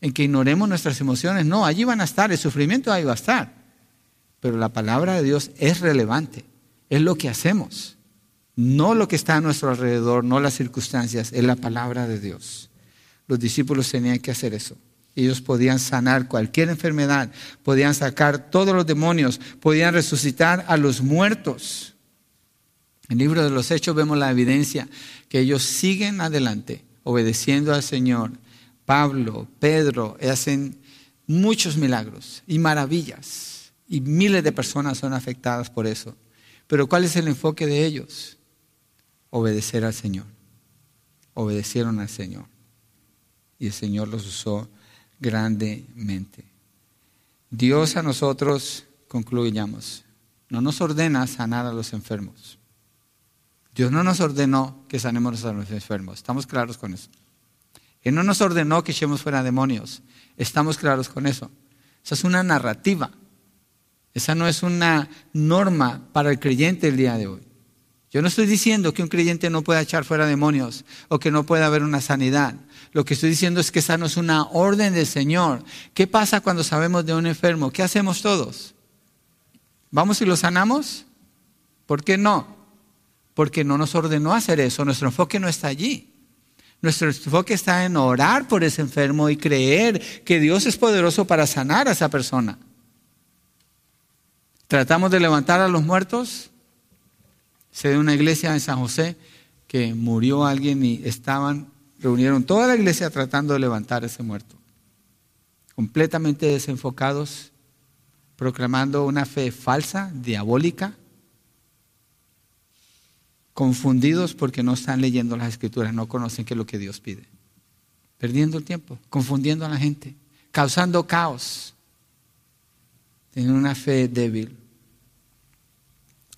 En que ignoremos nuestras emociones. No, allí van a estar, el sufrimiento ahí va a estar. Pero la palabra de Dios es relevante, es lo que hacemos. No lo que está a nuestro alrededor, no las circunstancias, es la palabra de Dios. Los discípulos tenían que hacer eso. Ellos podían sanar cualquier enfermedad, podían sacar todos los demonios, podían resucitar a los muertos. En el libro de los Hechos vemos la evidencia que ellos siguen adelante, obedeciendo al Señor. Pablo, Pedro, hacen muchos milagros y maravillas, y miles de personas son afectadas por eso. Pero ¿cuál es el enfoque de ellos? Obedecer al Señor. Obedecieron al Señor. Y el Señor los usó grandemente. Dios a nosotros, concluyamos, no nos ordena sanar a los enfermos. Dios no nos ordenó que sanemos a los enfermos. ¿Estamos claros con eso? Él no nos ordenó que echemos fuera demonios. Estamos claros con eso. Esa es una narrativa. Esa no es una norma para el creyente el día de hoy. Yo no estoy diciendo que un creyente no pueda echar fuera demonios o que no pueda haber una sanidad. Lo que estoy diciendo es que esa no es una orden del Señor. ¿Qué pasa cuando sabemos de un enfermo? ¿Qué hacemos todos? ¿Vamos y lo sanamos? ¿Por qué no? Porque no nos ordenó hacer eso. Nuestro enfoque no está allí. Nuestro enfoque está en orar por ese enfermo y creer que Dios es poderoso para sanar a esa persona. ¿Tratamos de levantar a los muertos? Se de una iglesia en San José que murió alguien y estaban reunieron toda la iglesia tratando de levantar a ese muerto, completamente desenfocados, proclamando una fe falsa, diabólica, confundidos porque no están leyendo las escrituras, no conocen qué es lo que Dios pide, perdiendo el tiempo, confundiendo a la gente, causando caos, en una fe débil.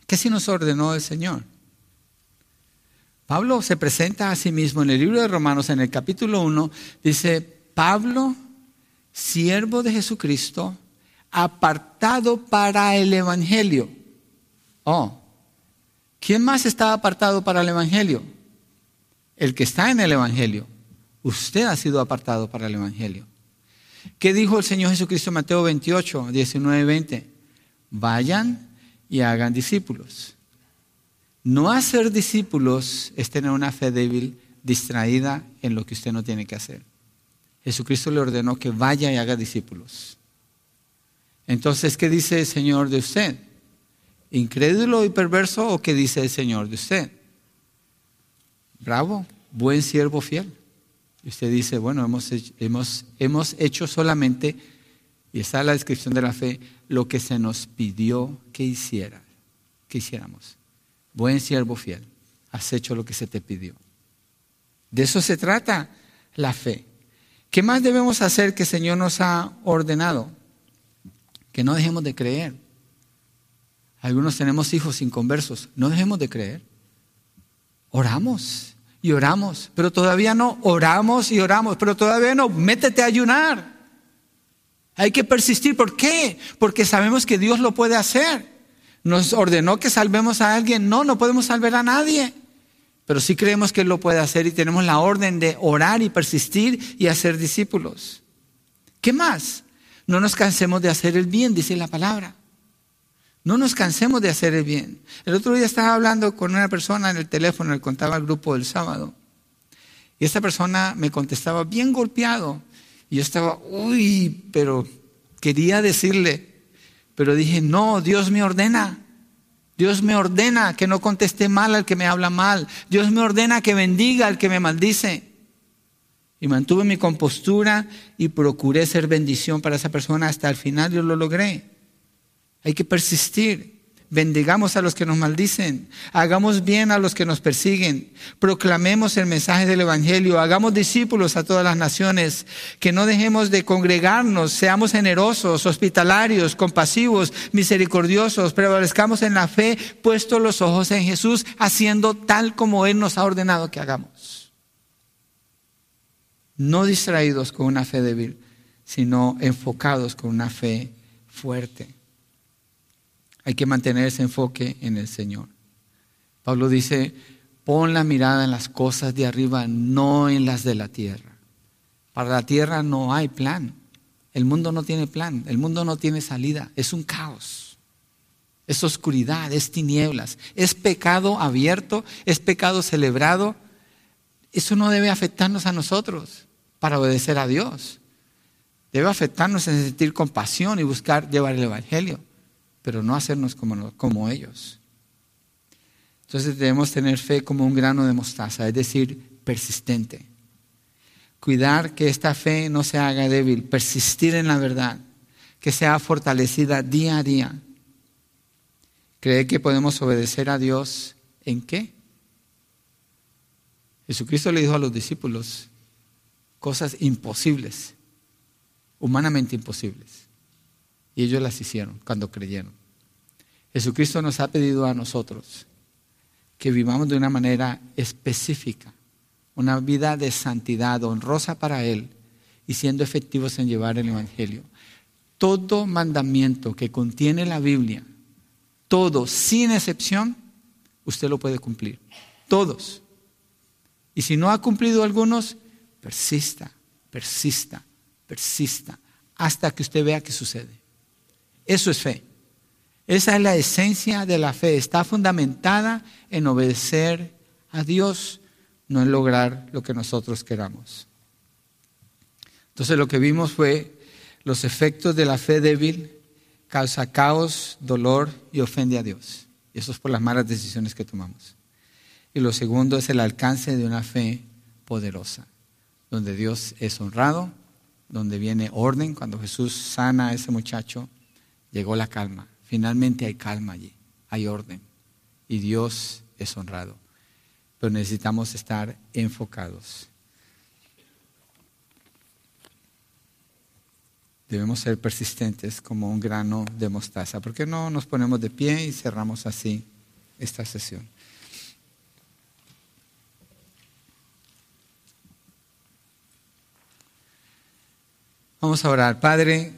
¿Qué si nos ordenó el Señor? Pablo se presenta a sí mismo en el libro de Romanos, en el capítulo 1, dice, Pablo, siervo de Jesucristo, apartado para el Evangelio. Oh, ¿quién más está apartado para el Evangelio? El que está en el Evangelio. Usted ha sido apartado para el Evangelio. ¿Qué dijo el Señor Jesucristo en Mateo 28, 19, 20? Vayan y hagan discípulos. No hacer discípulos es tener una fe débil, distraída en lo que usted no tiene que hacer. Jesucristo le ordenó que vaya y haga discípulos. Entonces, ¿qué dice el Señor de usted? ¿Incrédulo y perverso o qué dice el Señor de usted? Bravo, buen siervo fiel. Y usted dice, bueno, hemos hecho, hemos, hemos hecho solamente, y está la descripción de la fe, lo que se nos pidió que hiciera, que hiciéramos. Buen siervo fiel, has hecho lo que se te pidió. De eso se trata la fe. ¿Qué más debemos hacer que el Señor nos ha ordenado? Que no dejemos de creer. Algunos tenemos hijos inconversos. No dejemos de creer. Oramos y oramos, pero todavía no. Oramos y oramos, pero todavía no. Métete a ayunar. Hay que persistir. ¿Por qué? Porque sabemos que Dios lo puede hacer nos ordenó que salvemos a alguien. No, no podemos salvar a nadie. Pero sí creemos que Él lo puede hacer y tenemos la orden de orar y persistir y hacer discípulos. ¿Qué más? No nos cansemos de hacer el bien, dice la palabra. No nos cansemos de hacer el bien. El otro día estaba hablando con una persona en el teléfono, le contaba al grupo del sábado. Y esta persona me contestaba bien golpeado Y yo estaba, uy, pero quería decirle, pero dije, no, Dios me ordena. Dios me ordena que no conteste mal al que me habla mal. Dios me ordena que bendiga al que me maldice. Y mantuve mi compostura y procuré ser bendición para esa persona hasta el final yo lo logré. Hay que persistir. Bendigamos a los que nos maldicen, hagamos bien a los que nos persiguen, proclamemos el mensaje del Evangelio, hagamos discípulos a todas las naciones, que no dejemos de congregarnos, seamos generosos, hospitalarios, compasivos, misericordiosos, prevalezcamos en la fe, puesto los ojos en Jesús, haciendo tal como Él nos ha ordenado que hagamos. No distraídos con una fe débil, sino enfocados con una fe fuerte. Hay que mantener ese enfoque en el Señor. Pablo dice, pon la mirada en las cosas de arriba, no en las de la tierra. Para la tierra no hay plan. El mundo no tiene plan, el mundo no tiene salida, es un caos. Es oscuridad, es tinieblas, es pecado abierto, es pecado celebrado. Eso no debe afectarnos a nosotros para obedecer a Dios. Debe afectarnos en sentir compasión y buscar llevar el Evangelio pero no hacernos como, ellos. Entonces debemos tener fe como un grano de mostaza, es decir, persistente. Cuidar que esta fe no se haga débil, persistir en la verdad, que sea fortalecida día a día. ¿Cree que podemos obedecer a Dios en qué? Jesucristo le dijo a los discípulos cosas imposibles, humanamente imposibles. Y ellos las hicieron cuando creyeron. Jesucristo nos ha pedido a nosotros que vivamos de una manera específica, una vida de santidad honrosa para Él y siendo efectivos en llevar el Evangelio. Todo mandamiento que contiene la Biblia, todo, sin excepción, usted lo puede cumplir. Todos. Y si no ha cumplido algunos, persista, persista, persista, hasta que usted vea que sucede. Eso es fe. Esa es la esencia de la fe. Está fundamentada en obedecer a Dios, no en lograr lo que nosotros queramos. Entonces lo que vimos fue los efectos de la fe débil causa caos, dolor y ofende a Dios. Y eso es por las malas decisiones que tomamos. Y lo segundo es el alcance de una fe poderosa, donde Dios es honrado, donde viene orden. Cuando Jesús sana a ese muchacho, llegó la calma. Finalmente hay calma allí, hay orden y Dios es honrado. Pero necesitamos estar enfocados. Debemos ser persistentes como un grano de mostaza. ¿Por qué no nos ponemos de pie y cerramos así esta sesión? Vamos a orar. Padre,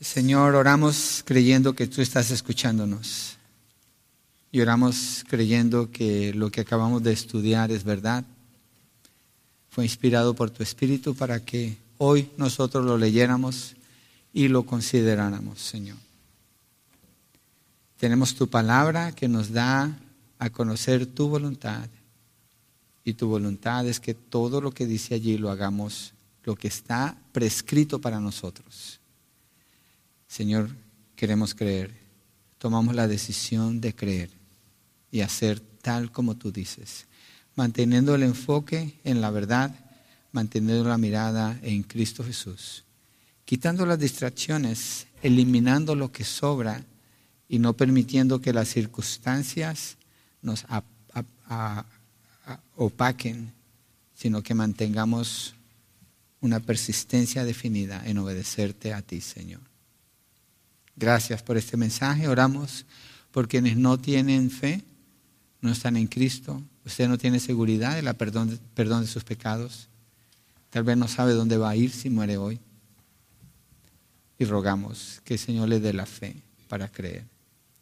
Señor, oramos creyendo que tú estás escuchándonos. Y oramos creyendo que lo que acabamos de estudiar es verdad. Fue inspirado por tu Espíritu para que hoy nosotros lo leyéramos y lo consideráramos, Señor. Tenemos tu palabra que nos da a conocer tu voluntad. Y tu voluntad es que todo lo que dice allí lo hagamos, lo que está prescrito para nosotros. Señor, queremos creer. Tomamos la decisión de creer y hacer tal como tú dices, manteniendo el enfoque en la verdad, manteniendo la mirada en Cristo Jesús, quitando las distracciones, eliminando lo que sobra y no permitiendo que las circunstancias nos opaquen, sino que mantengamos una persistencia definida en obedecerte a ti, Señor. Gracias por este mensaje. Oramos por quienes no tienen fe, no están en Cristo. Usted no tiene seguridad de la perdón, perdón de sus pecados. Tal vez no sabe dónde va a ir si muere hoy. Y rogamos que el Señor le dé la fe para creer.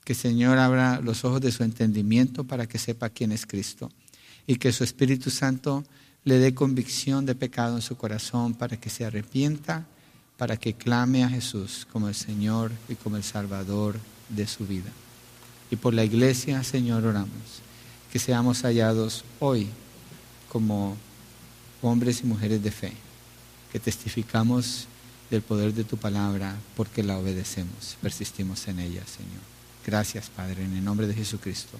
Que el Señor abra los ojos de su entendimiento para que sepa quién es Cristo. Y que su Espíritu Santo le dé convicción de pecado en su corazón para que se arrepienta para que clame a Jesús como el Señor y como el Salvador de su vida. Y por la iglesia, Señor, oramos que seamos hallados hoy como hombres y mujeres de fe, que testificamos del poder de tu palabra porque la obedecemos, persistimos en ella, Señor. Gracias, Padre, en el nombre de Jesucristo.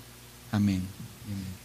Amén. Amén.